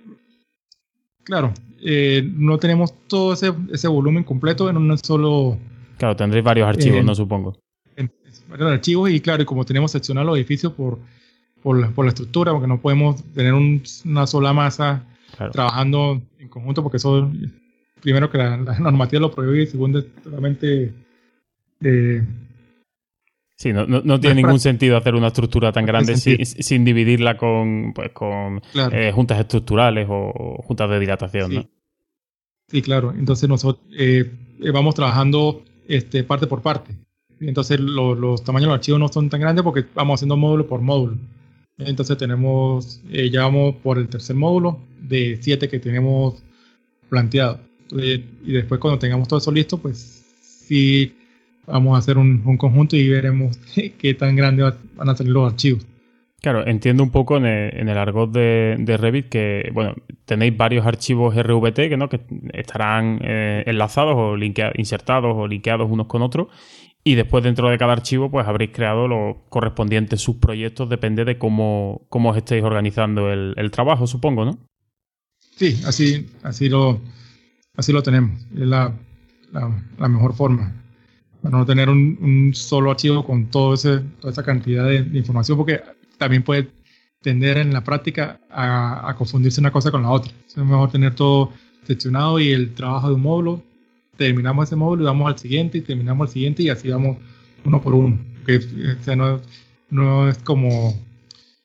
claro, eh, no tenemos todo ese, ese, volumen completo en un solo... Claro, tendréis varios archivos, eh, no supongo. varios archivos y claro, y como tenemos seccionado los edificios por, por, la, por la estructura, porque no podemos tener una sola masa trabajando en conjunto, porque eso, primero que la, normativa lo prohíbe y segundo, totalmente... Eh, Sí, no, no, tiene ningún sentido hacer una estructura tan grande sin, dividirla con, pues, con eh, juntas estructurales o juntas de dilatación. Sí, ¿no? sí claro. Entonces nosotros eh, vamos trabajando este, parte por parte. Entonces los tamaños de los archivos no son tan grandes porque vamos haciendo módulo por módulo. Entonces tenemos, eh, ya vamos por el tercer módulo de siete que tenemos planteado. Y después cuando tengamos todo eso listo, pues sí vamos a hacer un, conjunto y veremos qué tan grandes van a salir los archivos. Claro, entiendo un poco en el, argot de, Revit que, bueno, tenéis varios archivos RVT que, ¿no? que estarán eh, enlazados o insertados o linkeados unos con otros y después dentro de cada archivo pues habréis creado los correspondientes subproyectos, depende de cómo, cómo os estéis organizando el, trabajo, supongo, ¿no? Sí, así, así, lo, así lo tenemos, es la, la mejor forma para no tener un, solo archivo con todo ese, toda esa cantidad de, información, porque también puede tender en la práctica a, confundirse una cosa con la otra. Es mejor tener todo seccionado y el trabajo de un módulo, terminamos ese módulo y vamos al siguiente y terminamos el siguiente y así vamos uno por uno. Que no, no, es como,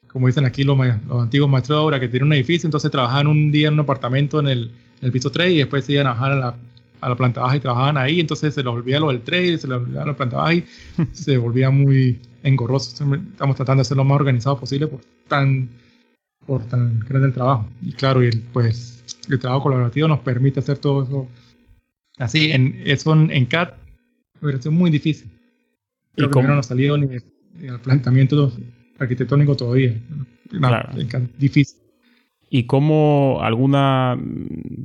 como dicen aquí los, los, antiguos maestros de obra que tienen un edificio, entonces trabajan un día en un apartamento en el, el piso 3 y después se iban a bajar a la a la planta baja y trabajaban ahí, entonces se les olvidaba lo del trade, se les olvidaba la planta baja y se volvía muy engorroso. Estamos tratando de ser lo más organizado posible por tan, por tan grande el trabajo. Y claro, y el, pues el trabajo colaborativo nos permite hacer todo eso así. En, eso en, CAD hubiera sido muy difícil. Creo que no nos salió ni, el planteamiento arquitectónico todavía. claro. difícil. ¿Y cómo alguna,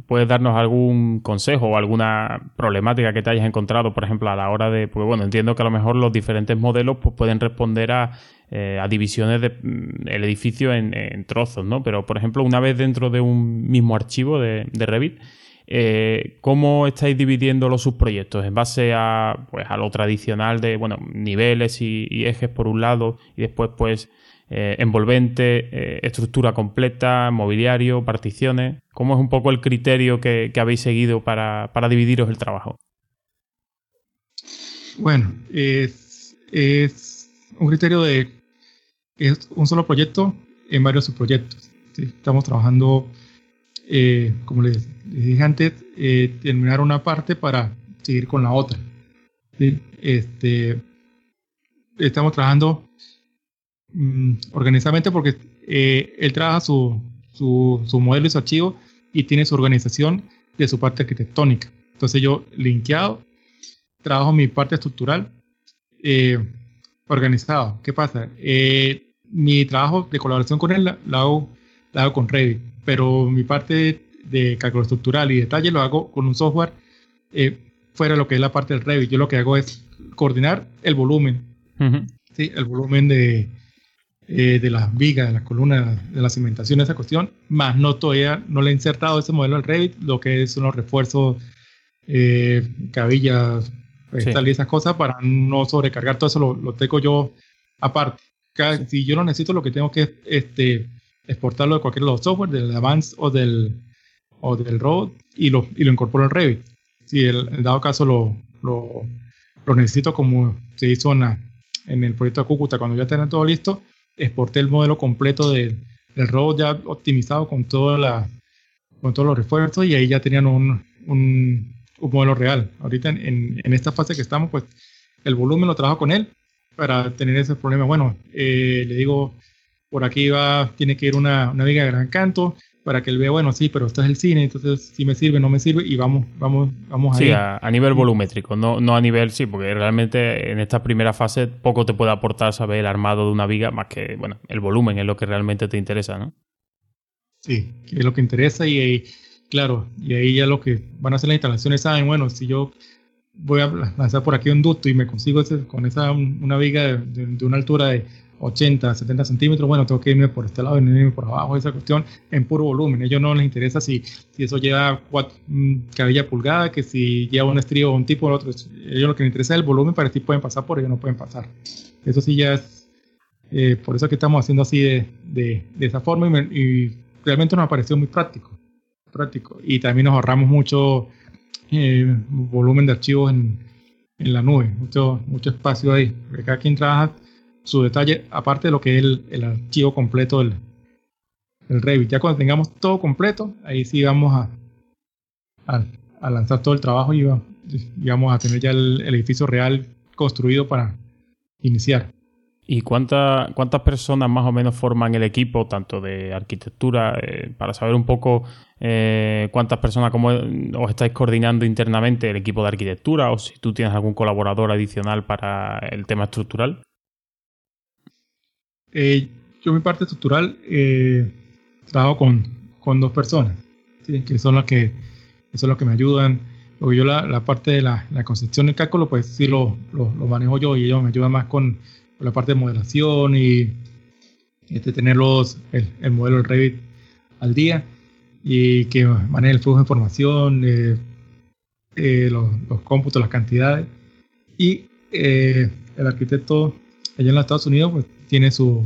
puedes darnos algún consejo o alguna problemática que te hayas encontrado, por ejemplo, a la hora de, pues bueno, entiendo que a lo mejor los diferentes modelos pues, pueden responder a, eh, a divisiones del mm, edificio en, trozos, ¿no? Pero, por ejemplo, una vez dentro de un mismo archivo de, Revit, eh, ¿cómo estáis dividiendo los subproyectos? ¿En base a, pues, a lo tradicional de, bueno, niveles y ejes por un lado y después, pues, eh, envolvente, eh, estructura completa, mobiliario, particiones. ¿Cómo es un poco el criterio que, habéis seguido para, dividiros el trabajo? Bueno, es, un criterio de es un solo proyecto en varios subproyectos. Estamos trabajando, eh, como les, dije antes, terminar una parte para seguir con la otra. Este, estamos trabajando mm, organizadamente porque eh, él trabaja su, su, modelo y su archivo y tiene su organización de su parte arquitectónica. Entonces yo linkeado, trabajo mi parte estructural eh, organizado. ¿Qué pasa? Eh, mi trabajo de colaboración con él lo hago, hago con Revit, pero mi parte de cálculo estructural y detalle lo hago con un software eh, fuera de lo que es la parte del Revit. Yo lo que hago es coordinar el volumen, ¿sí? el volumen de, eh, de las vigas, de las columnas, de la cimentación, esa cuestión, más no todavía, no le he insertado ese modelo al Revit, lo que son los refuerzos, eh, cabillas, y esas cosas para no sobrecargar todo eso, lo, tengo yo aparte. Si yo lo necesito, lo que tengo que este, exportarlo de cualquier de los software, del Advance o del, o del Road, y lo, y lo incorporo en Revit. Si el, en dado caso lo, lo, lo, necesito como se hizo en, en el proyecto de Cúcuta, cuando ya tenga todo listo, exporté el modelo completo del, del robot ya optimizado con, toda la, con todos los refuerzos y ahí ya tenían un, un, un modelo real. Ahorita en, en, esta fase que estamos, pues el volumen lo trabajo con él para tener ese problema. Bueno, eh, le digo, por aquí va, tiene que ir una, una viga de gran canto, para que él vea, bueno, sí, pero esto es el cine, entonces si me sirve, no me sirve, y vamos, vamos, vamos sí, a, a, nivel volumétrico, no, no a nivel, sí, porque realmente en esta primera fase poco te puede aportar saber el armado de una viga, más que, bueno, el volumen es lo que realmente te interesa, ¿no? Sí, es lo que interesa y, claro, y ahí ya lo que van a hacer las instalaciones saben, bueno, si yo voy a lanzar por aquí un ducto y me consigo ese, con esa una viga de una altura de 80, 70 centímetros, bueno, tengo que irme por este lado irme por abajo, esa cuestión en puro volumen. Ellos no les interesa si, si eso lleva cuatro, mm, cabella pulgada, que si lleva un estrío o un tipo o otro. Ellos lo que les interesa es el volumen para si pueden pasar por ellos no pueden pasar. Eso sí ya es, eh, por eso que estamos haciendo así de, de, esa forma y, realmente nos ha parecido muy práctico. práctico. Y también nos ahorramos mucho eh, volumen de archivos en, en la nube, mucho, mucho espacio ahí. Porque cada quien trabaja su detalle, aparte de lo que es el, archivo completo del, Revit. Ya cuando tengamos todo completo, ahí sí vamos a, a, lanzar todo el trabajo y, vamos a tener ya el, edificio real construido para iniciar. ¿Y cuántas personas más o menos forman el equipo, tanto de arquitectura, eh, para saber un poco eh, cuántas personas como os estáis coordinando internamente el equipo de arquitectura o si tú tienes algún colaborador adicional para el tema estructural? Eh, yo mi parte estructural eh, trabajo con, con, dos personas, que son las que, son las que me ayudan. Porque yo la, la parte de la, la, concepción del cálculo, pues sí lo, lo, manejo yo y ellos me ayudan más con, la parte de modelación y este, tener los, el, el, modelo del Revit al día y que maneje el flujo de información, eh, eh los, los, cómputos, las cantidades. Y el arquitecto allá en los Estados Unidos, pues tiene su,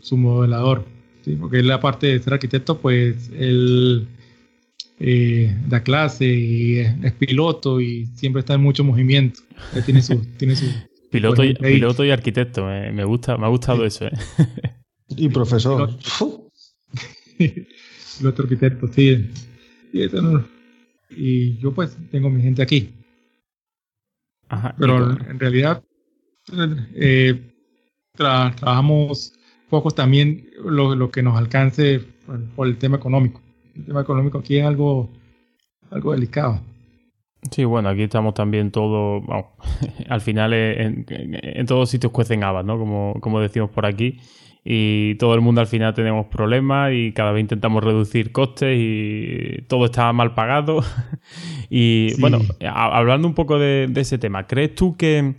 su modelador, ¿sí? porque él aparte de ser arquitecto, pues él eh, da clase y es, piloto y siempre está en mucho movimiento. Él tiene su, tiene su piloto, y, piloto y arquitecto, me, gusta, me ha gustado eso. ¿eh? Y profesor. Piloto, arquitecto, sí. Y, yo pues tengo mi gente aquí. Pero en realidad eh, trabajamos poco también lo, lo, que nos alcance por, el tema económico. El tema económico aquí es algo, algo delicado. Sí, bueno, aquí estamos también todos, al final en, en, todos sitios cuecen habas, ¿no? Como, como decimos por aquí. Y todo el mundo al final tenemos problemas y cada vez intentamos reducir costes y todo está mal pagado. y bueno, hablando un poco de ese tema, ¿crees tú que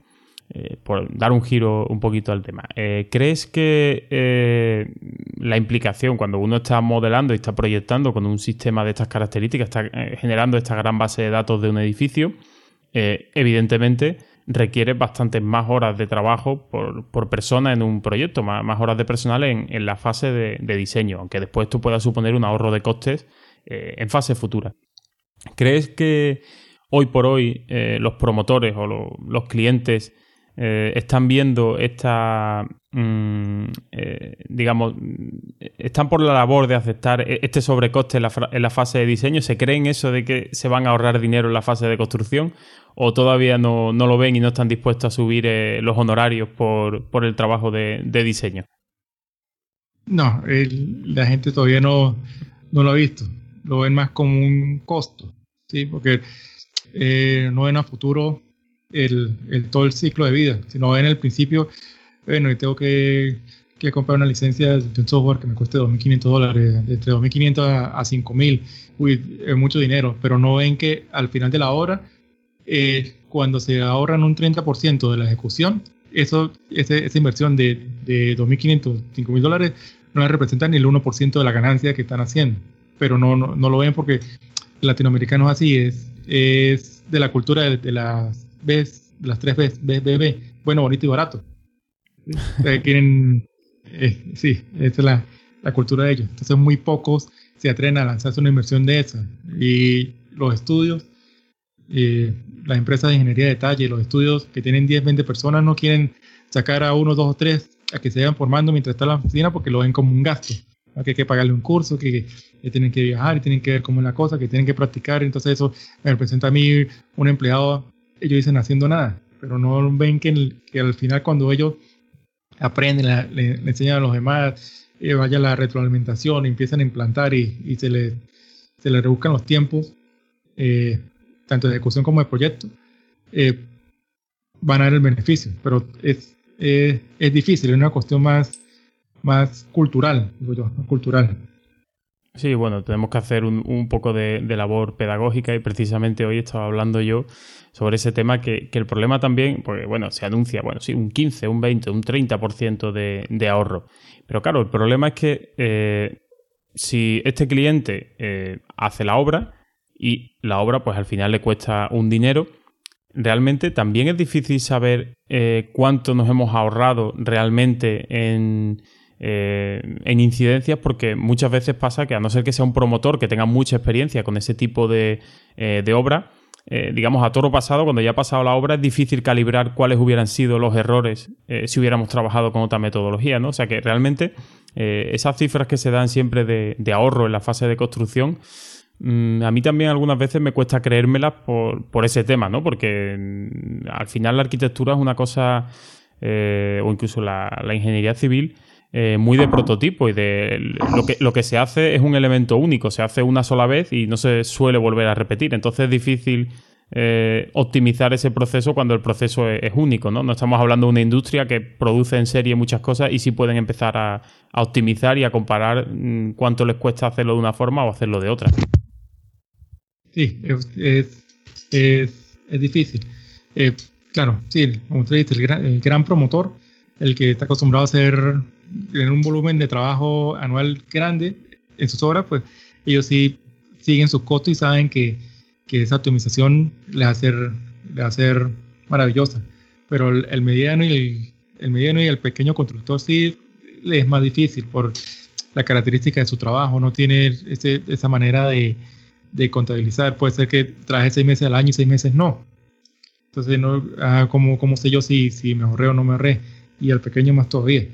eh, por dar un giro un poquito al tema, eh, ¿crees que eh, la implicación cuando uno está modelando y está proyectando con un sistema de estas características, está generando esta gran base de datos de un edificio, evidentemente requiere bastantes más horas de trabajo por, persona en un proyecto, más, horas de personal en, la fase de, diseño, aunque después esto pueda suponer un ahorro de costes en fase futura. ¿Crees que hoy por hoy los promotores o los clientes eh, están viendo esta, mm, eh, digamos, están por la labor de aceptar e-, este sobrecoste en la, fase de diseño? ¿Se creen eso de que se van a ahorrar dinero en la fase de construcción? ¿O todavía no, lo ven y no están dispuestos a subir eh, los honorarios por, el trabajo de, diseño? No, la gente todavía no, no lo ha visto. Lo ven más como un costo, ¿sí? Porque no ven a futuro el, todo el ciclo de vida, sino en el principio, bueno, y tengo que, comprar una licencia de un software que me cueste 2.500 dólares, entre 2.500 a, 5.000, uy, es mucho dinero, pero no ven que al final de la hora, eh, cuando se ahorran un 30% de la ejecución, eso, esa inversión de, de 2.500, 5.000 dólares no representa ni el 1% de la ganancia que están haciendo, pero no, no, no lo ven porque latinoamericanos así es, es de la cultura de las ves, las tres veces, B, bueno, bonito y barato. Eh, quieren, eh, sí, esa es la, la, cultura de ellos. Entonces muy pocos se atreven a lanzarse una inversión de esa. Y los estudios, eh, las empresas de ingeniería de detalle, los estudios que tienen 10, 20 personas no quieren sacar a uno, dos o tres a que se vayan formando mientras está la oficina porque lo ven como un gasto. Que hay que pagarle un curso, que, que, tienen que viajar y tienen que ver cómo es la cosa, que tienen que practicar. Entonces eso me representa a mí un empleado ellos dicen haciendo nada, pero no ven que, al final cuando ellos aprenden, le, enseñan a los demás, eh, vaya la retroalimentación, empiezan a implantar y, se les se le rebuscan los tiempos, eh, tanto de ejecución como de proyecto, eh, van a dar el beneficio, pero es, es difícil, es una cuestión más, más cultural, digo yo, más cultural. Sí, bueno, tenemos que hacer un, poco de, labor pedagógica y precisamente hoy estaba hablando yo sobre ese tema que, el problema también, porque bueno, se anuncia, bueno, sí, un 15, un 20, un 30% de, de ahorro. Pero claro, el problema es que eh, si este cliente eh, hace la obra y la obra pues al final le cuesta un dinero, realmente también es difícil saber eh, cuánto nos hemos ahorrado realmente en eh, en incidencias porque muchas veces pasa que a no ser que sea un promotor que tenga mucha experiencia con ese tipo de, eh, obra, eh, digamos a toro pasado, cuando ya ha pasado la obra, es difícil calibrar cuáles hubieran sido los errores si hubiéramos trabajado con otra metodología, ¿no? O sea que realmente esas cifras que se dan siempre de, ahorro en la fase de construcción, mm, a mí también algunas veces me cuesta creérmelas por, ese tema, ¿no? Porque mm, al final la arquitectura es una cosa, o incluso la ingeniería civil, eh, muy de prototipo y de lo que, lo que se hace es un elemento único, se hace una sola vez y no se suele volver a repetir. Entonces es difícil eh, optimizar ese proceso cuando el proceso es, único, ¿no? No estamos hablando de una industria que produce en serie muchas cosas y sí pueden empezar a, optimizar y a comparar mm, cuánto les cuesta hacerlo de una forma o hacerlo de otra. Sí, es, es, difícil. Eh, claro, sí, como usted dice, el gran promotor, el que está acostumbrado a hacer tienen un volumen de trabajo anual grande en sus obras, pues ellos sí siguen sus costos y saben que, que esa optimización les va a ser, le va a ser maravillosa. Pero el, mediano y el, mediano y el pequeño constructor sí les es más difícil por la característica de su trabajo, no tiene ese, esa manera de, de, contabilizar. Puede ser que trabaje seis meses al año y seis meses no. Entonces, no, ah, ¿cómo, ¿cómo, sé yo si, si me ahorré o no me ahorré? Y el pequeño más todavía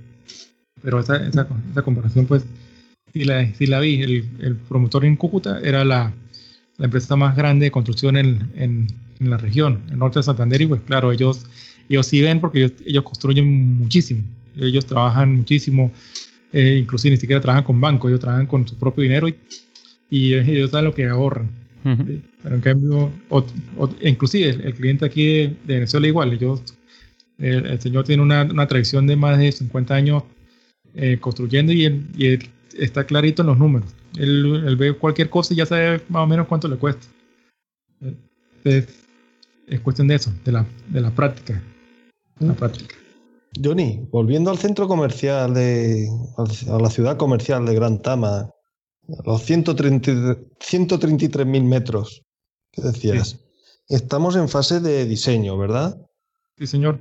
pero esa, esa, esa comparación, pues, sí la, sí la vi. El, el, promotor en Cúcuta era la, la, empresa más grande de construcción en, en, en, la región, en norte de Santander, y pues, claro, ellos, ellos sí ven porque ellos, ellos construyen muchísimo. Ellos trabajan muchísimo, eh, inclusive ni siquiera trabajan con bancos, ellos trabajan con su propio dinero y, y ellos saben lo que ahorran. Pero en cambio, inclusive el, cliente aquí de, Venezuela igual, ellos, el, el, señor tiene una, una tradición de más de 50 años eh, construyendo y él, está clarito en los números. Él, ve cualquier cosa y ya sabe más o menos cuánto le cuesta. Es, es cuestión de eso, de la, de la práctica. La mm. práctica. Johnny, volviendo al centro comercial de. a la ciudad comercial de Gran Tama, los 133.000 metros que decías, estamos en fase de diseño, ¿verdad? Sí, señor.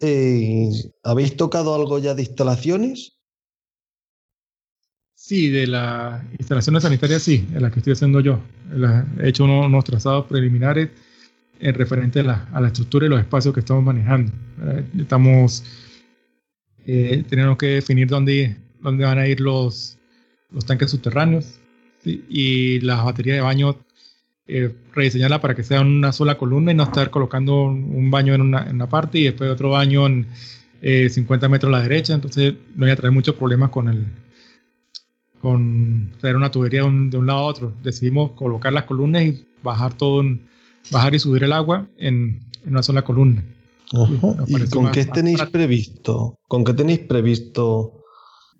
Eh, ¿Habéis tocado algo ya de instalaciones? Sí, de las instalaciones sanitarias sí, en las que estoy haciendo yo. he hecho unos, trazados preliminares en referente a la, a la, estructura y los espacios que estamos manejando. Estamos eh, tenemos que definir dónde, dónde van a ir los, los tanques subterráneos y las baterías de baño, eh, rediseñarla para que sea una sola columna y no estar colocando un baño en una, en una parte y después otro baño en 50 eh, metros a la derecha. Entonces no voy a traer muchos problemas con el con traer una tubería de un, lado a otro. Decidimos colocar las columnas y bajar todo, bajar y subir el agua en, en una sola columna. ¿Y con qué tenéis previsto? ¿Con qué tenéis previsto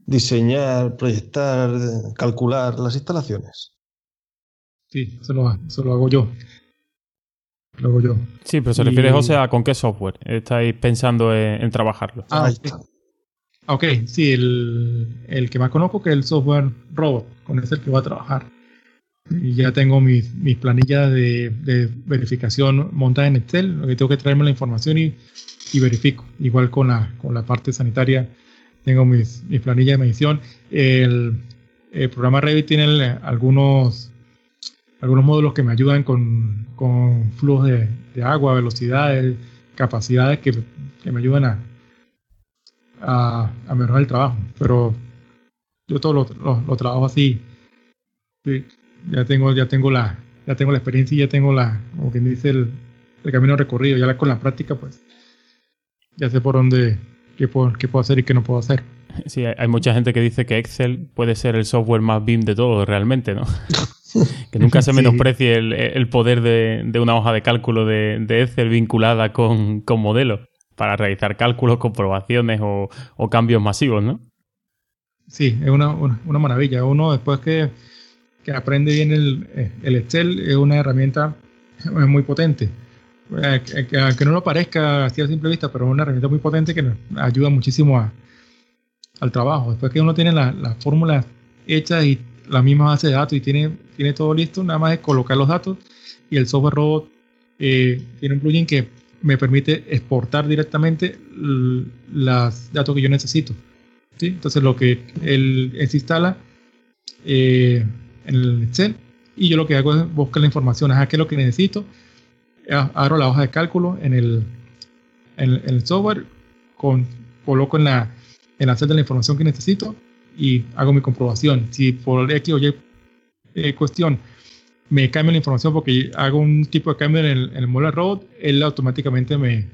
diseñar, proyectar, calcular las instalaciones? Sí, eso lo, hago yo. Lo hago yo. Sí, pero se refiere, José, a con qué software estáis pensando en, trabajarlo. Ah, Ok, sí, el, el, que más conozco que es el software Robot, con ese es el que voy a trabajar. Y ya tengo mis, mis planillas de, de, verificación montadas en Excel, lo que tengo que traerme la información y, y verifico. Igual con la, con la parte sanitaria, tengo mis, mis planillas de medición. El, programa Revit tiene algunos, algunos módulos que me ayudan con, con flujos de, de, agua, velocidades, capacidades que, que me ayudan a, a, a, mejorar el trabajo. Pero yo todo lo, lo, lo trabajo así. Sí ya tengo, ya tengo la, ya tengo la experiencia y ya tengo la, como quien dice, el, el camino recorrido. Ya con la práctica, pues, ya sé por dónde, qué puedo, qué puedo hacer y qué no puedo hacer. Sí, hay mucha gente que dice que Excel puede ser el software más BIM de todo, realmente, ¿no? que nunca se menosprecie el, el poder de, de, una hoja de cálculo de, de Excel vinculada con, con modelos para realizar cálculos, comprobaciones o, cambios masivos, ¿no? Sí, es una, una, maravilla. Uno después que que aprende bien el, eh, el Excel es una herramienta muy potente. Eh, que, aunque no lo parezca así a simple vista, pero es una herramienta muy potente que nos ayuda muchísimo al trabajo. Después que uno tiene las la fórmulas hechas y la misma base de datos y tiene, tiene todo listo, nada más es colocar los datos y el software robot eh, tiene un plugin que me permite exportar directamente los datos que yo necesito. ¿sí? Entonces lo que él, se instala eh, en el Excel y yo lo que hago es buscar la información, a qué es lo que necesito, abro la hoja de cálculo en el, en, el software, coloco en la, en la celda la información que necesito y hago mi comprobación. Si por X o Y eh, cuestión me cambia la información porque hago un tipo de cambio en el, en el robot, él automáticamente me,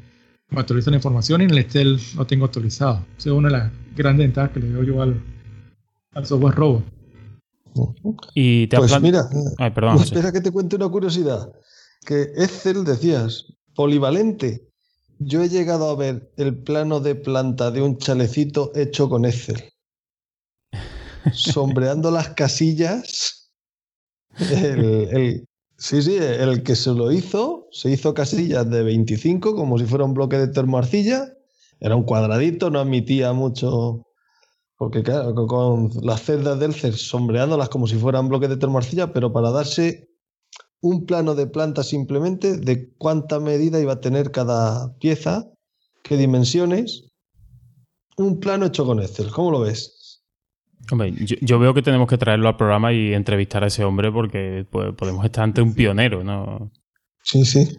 me, actualiza la información y en el Excel no tengo actualizado. Esa es una de las grandes ventajas que le doy yo al, al software robot. Y te pues mira, espera que te cuente una curiosidad. Que Excel, decías, polivalente. Yo he llegado a ver el plano de planta de un chalecito hecho con Excel. Sombreando las casillas. El, sí, sí, el que se lo hizo, se hizo casillas de 25 como si fuera un bloque de termoarcilla. Era un cuadradito, no admitía mucho, porque claro, con las celdas del CER sombreándolas como si fueran bloques de termoarcilla, pero para darse un plano de planta simplemente de cuánta medida iba a tener cada pieza, qué dimensiones. Un plano hecho con Excel. ¿Cómo lo ves? Hombre, yo, veo que tenemos que traerlo al programa y entrevistar a ese hombre porque pues, podemos estar ante un pionero, ¿no? Sí, sí.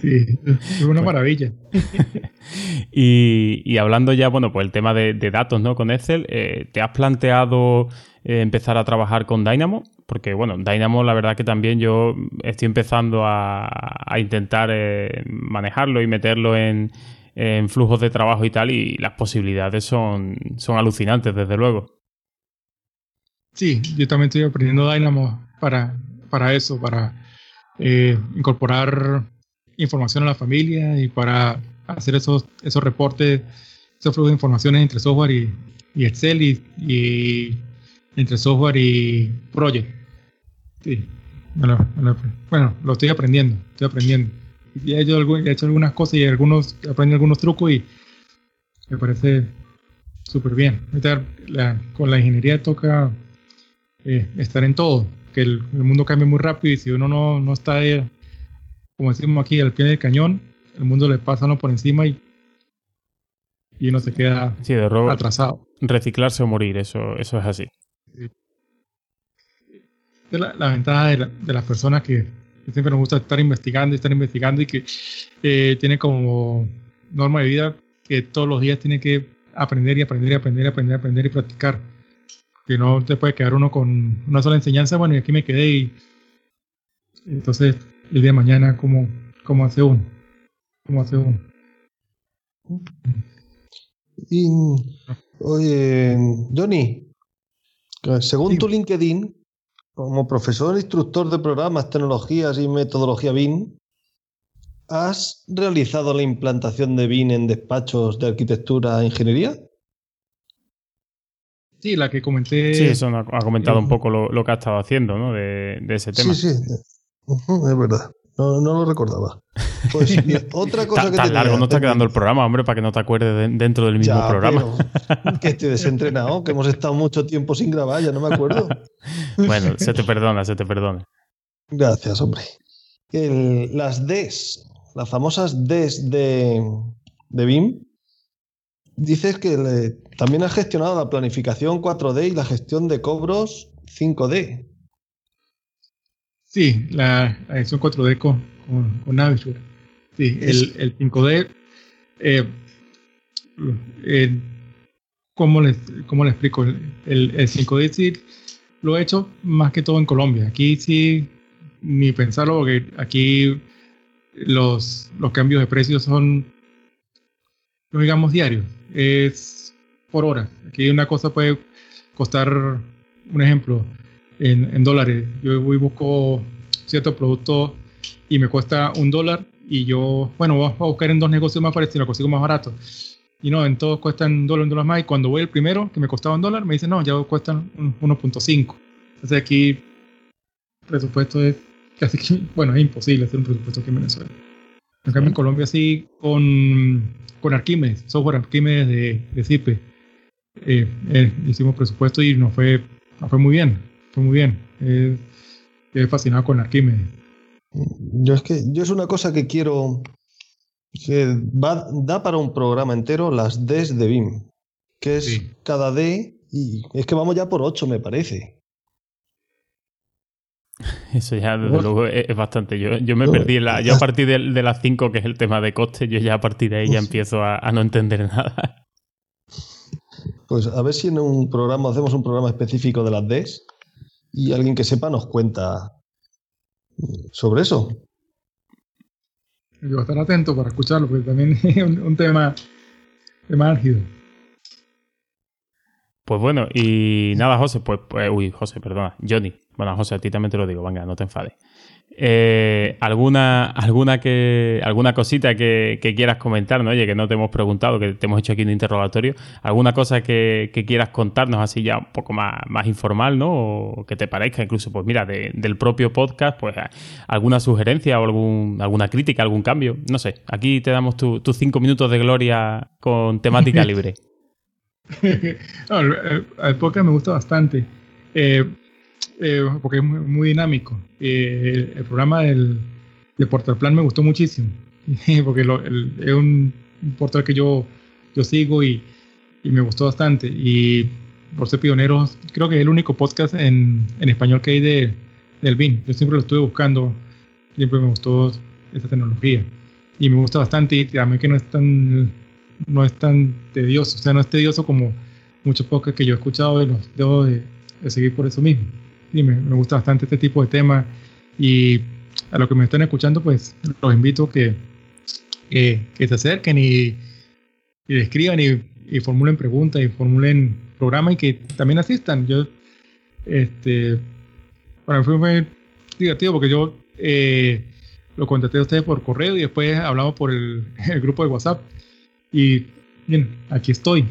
Sí, es una maravilla. y, hablando ya, bueno, pues el tema de, datos, ¿no? Con Excel, eh, ¿te has planteado eh, empezar a trabajar con Dynamo? Porque, bueno, Dynamo, la verdad que también yo estoy empezando a, intentar eh, manejarlo y meterlo en, flujos de trabajo y tal, y las posibilidades son, son alucinantes, desde luego. Sí, yo también estoy aprendiendo Dynamo para, para eso, para eh, incorporar información a la familia y para hacer esos, esos reportes, esos flujos de informaciones entre software y, Excel y, entre software y Project. Sí. Bueno, lo estoy aprendiendo, estoy aprendiendo. He hecho, he hecho algunas cosas y algunos aprendí algunos trucos y me parece súper bien. con la ingeniería toca eh, estar en todo que el, mundo cambia muy rápido y si uno no, no está, eh, como decimos aquí, al pie del cañón, el mundo le pasa uno por encima y, y uno se queda atrasado. Reciclarse o morir, eso, eso es así. La, la, ventaja de, las personas que, siempre nos gusta estar investigando y estar investigando y que eh, tiene como norma de vida que todos los días tiene que aprender y aprender y aprender y aprender, aprender y practicar. Que no te puede quedar uno con una sola enseñanza, bueno, y aquí me quedé y entonces el día de mañana, ¿cómo, cómo hace uno? ¿Cómo hace uno? Y, oye, Johnny, según tu LinkedIn, como profesor e instructor de programas, tecnologías y metodología BIM, ¿has realizado la implantación de BIM en despachos de arquitectura e ingeniería? Sí, la que comenté. Sí, eso ha comentado un poco lo, que ha estado haciendo, ¿no? De, ese tema. Sí, sí, es verdad. No, lo recordaba. Pues otra cosa que tan largo no está quedando el programa, hombre, para que no te acuerdes dentro del mismo programa. que estoy desentrenado, que hemos estado mucho tiempo sin grabar, ya no me acuerdo. bueno, se te perdona, se te perdona. Gracias, hombre. las Ds, las famosas Ds de, de BIM, dices que también has gestionado la planificación 4D y la gestión de cobros 5D. Sí, la, edición 4D con, con, Navisure. Sí, el, 5D. Eh, eh, ¿cómo, les, ¿Cómo le explico? El, 5D sí lo he hecho más que todo en Colombia. Aquí sí, ni pensarlo, porque aquí los, los cambios de precios son, digamos, diarios. Es por hora. Aquí una cosa puede costar, un ejemplo, en, dólares. Yo voy y busco cierto producto y me cuesta un dólar y yo, bueno, voy a buscar en dos negocios más parecidos y lo consigo más barato. Y no, en todos cuestan un dólar, un dólar más. Y cuando voy el primero, que me costaba un dólar, me dicen, no, ya cuestan 1.5. Entonces aquí el presupuesto es casi que, bueno, es imposible hacer un presupuesto aquí en Venezuela. En cambio, en Colombia sí, con, con Arquímedes, software Arquímedes de, de CIPE, eh, eh, hicimos presupuesto y nos fue, nos fue muy bien muy bien. Eh, quedé fascinado con Arquímedes. Yo es que yo es una cosa que quiero que va, da para un programa entero las Ds de BIM, que es cada D y es que vamos ya por 8 me parece. Eso ya desde luego es, bastante. Yo, yo me perdí la, yo a partir de, las 5 que es el tema de coste, yo ya a partir de ahí ya empiezo a, a no entender nada. Pues a ver si en un programa hacemos un programa específico de las Ds y alguien que sepa nos cuenta sobre eso. Yo voy a estar atento para escucharlo, porque también es un, tema, tema álgido. Pues bueno, y nada, José, pues, pues, uy, José, perdona, Johnny. Bueno, José, a ti también te lo digo, venga, no te enfades. Eh, ¿alguna, alguna, que, ¿Alguna cosita que, quieras comentar? ¿no? Oye, que no te hemos preguntado, que te hemos hecho aquí un interrogatorio. ¿Alguna cosa que, quieras contarnos así ya un poco más, más informal, ¿no? O que te parezca incluso, pues mira, del propio podcast, pues alguna sugerencia o algún, alguna crítica, algún cambio. No sé, aquí te damos tus cinco minutos de gloria con temática libre. el, podcast me gusta bastante. Eh, eh, porque es muy, dinámico. Eh, el, programa del, de Portal Plan me gustó muchísimo, porque es un, portal que yo, yo sigo y, y, me gustó bastante. Y por ser pioneros, creo que es el único podcast en, en español que hay de, del BIN. Yo siempre lo estuve buscando, siempre me gustó esta tecnología. Y me gusta bastante y también que no es tan, no es tan tedioso, o sea, no es tedioso como muchos podcasts que yo he escuchado y los debo de seguir por eso mismo y me, gusta bastante este tipo de temas. Y a los que me están escuchando, pues los invito a que, que, se acerquen y, y escriban y, y, formulen preguntas y formulen programas y que también asistan. Yo, este, para mí fue muy divertido porque yo eh, lo contacté a ustedes por correo y después hablamos por el, grupo de WhatsApp. Y bien, aquí estoy.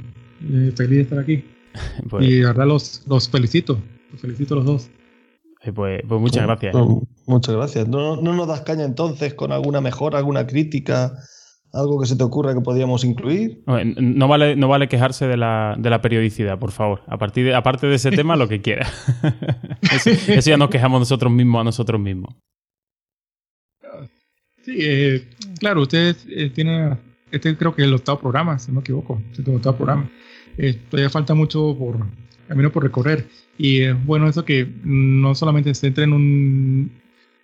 Eh, feliz de estar aquí. Y de verdad los, los felicito felicito a los dos. Eh, pues, pues, muchas gracias. muchas gracias. ¿No, nos das caña entonces con alguna mejora, alguna crítica? ¿Algo que se te ocurra que podríamos incluir? No vale, no vale quejarse de la, de la periodicidad, por favor. A partir de, aparte de ese tema, lo que quiera. eso, ya nos quejamos nosotros mismos a nosotros mismos. Sí, eh, claro, ustedes eh, tienen, este creo que es el octavo programa, si no me equivoco, este es el octavo programa. todavía falta mucho por camino por recorrer. Y es bueno eso que no solamente se centra en un,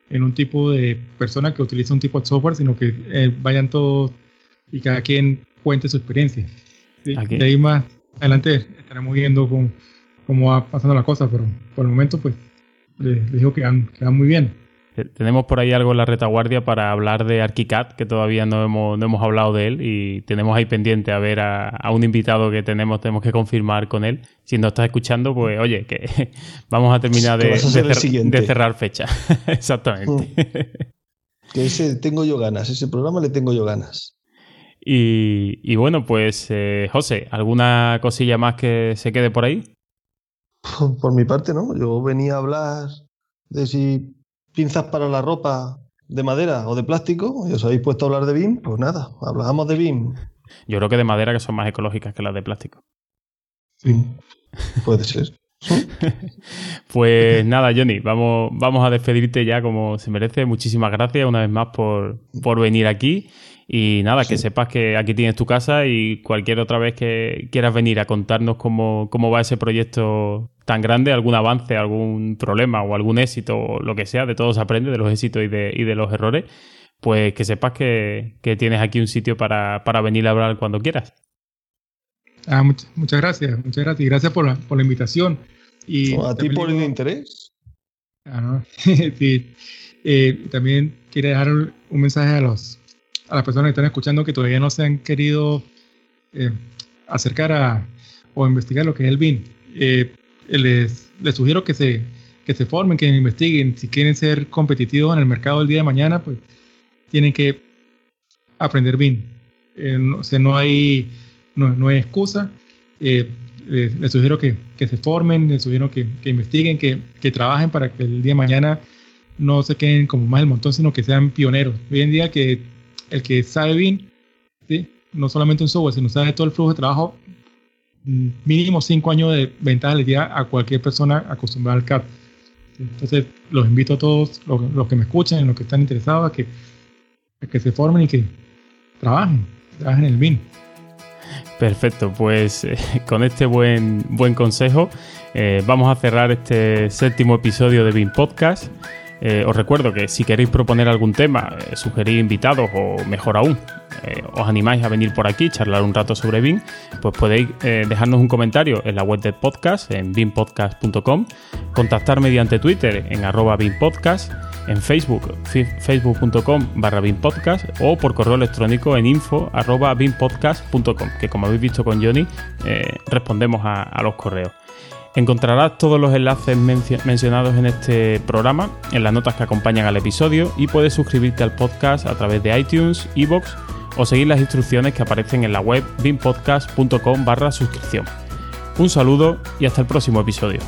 en un tipo de persona que utiliza un tipo de software, sino que eh, vayan todos y cada quien cuente su experiencia. De ahí más adelante estaremos viendo cómo, va pasando la cosa, pero por el momento pues les, digo que van, muy bien. Tenemos por ahí algo en la retaguardia para hablar de ArchiCAD, que todavía no hemos, no hemos hablado de él y tenemos ahí pendiente a ver a, un invitado que tenemos, tenemos que confirmar con él. Si nos estás escuchando, pues oye, que vamos a terminar de, cerrar fecha. Exactamente. Mm. que ese tengo yo ganas, ese programa le tengo yo ganas. Y, bueno, pues eh, José, ¿alguna cosilla más que se quede por ahí? Por mi parte, no. Yo venía a hablar de si pinzas para la ropa de madera o de plástico y os habéis puesto a hablar de BIM, pues nada, hablábamos de BIM. Yo creo que de madera que son más ecológicas que las de plástico. Sí, puede ser. pues nada, Johnny, vamos, vamos a despedirte ya como se merece. Muchísimas gracias una vez más por, por venir aquí. Y nada, que sepas que aquí tienes tu casa y cualquier otra vez que quieras venir a contarnos cómo, cómo va ese proyecto tan grande, algún avance, algún problema o algún éxito o lo que sea, de todo se aprende, de los éxitos y de, y de los errores, pues que sepas que, tienes aquí un sitio para, venir a hablar cuando quieras. Ah, muchas gracias, muchas gracias. Y gracias por la, por la invitación. Y ¿A ti por el interés? Ah, no. sí. Eh, también quiero dejar un mensaje a los a las personas que están escuchando que todavía no se han querido eh, acercar a, o investigar lo que es el BIN. Eh, les, les, sugiero que se, que se formen, que investiguen. Si quieren ser competitivos en el mercado del día de mañana, pues tienen que aprender BIN. Eh, no, o sea, no hay, no, no hay excusa. les, sugiero que, que, se formen, les sugiero que, que investiguen, que, que trabajen para que el día de mañana no se queden como más el montón, sino que sean pioneros. Hoy en día que el que sabe bien, ¿sí? no solamente un software, sino sabe todo el flujo de trabajo, mm, mínimo cinco años de ventaja le da a cualquier persona acostumbrada al CAD. Entonces, los invito a todos los, que me escuchan, los que están interesados, a que, que se formen y que trabajen, trabajen en el BIM. Perfecto, pues eh, con este buen, buen consejo eh, vamos a cerrar este séptimo episodio de BIM Podcast. Eh, os recuerdo que si queréis proponer algún tema, eh, sugerir invitados o mejor aún, eh, os animáis a venir por aquí, charlar un rato sobre BIM, pues podéis dejarnos un comentario en la web del podcast, en bimpodcast.com, contactar mediante Twitter en arroba bimpodcast, en Facebook, facebook.com barra bimpodcast o por correo electrónico en info arroba bimpodcast.com, que como habéis visto con Johnny, respondemos a los correos. Encontrarás todos los enlaces mencionados en este programa en las notas que acompañan al episodio y puedes suscribirte al podcast a través de iTunes, iBox o seguir las instrucciones que aparecen en la web bimpodcast.com barra suscripción. Un saludo y hasta el próximo episodio.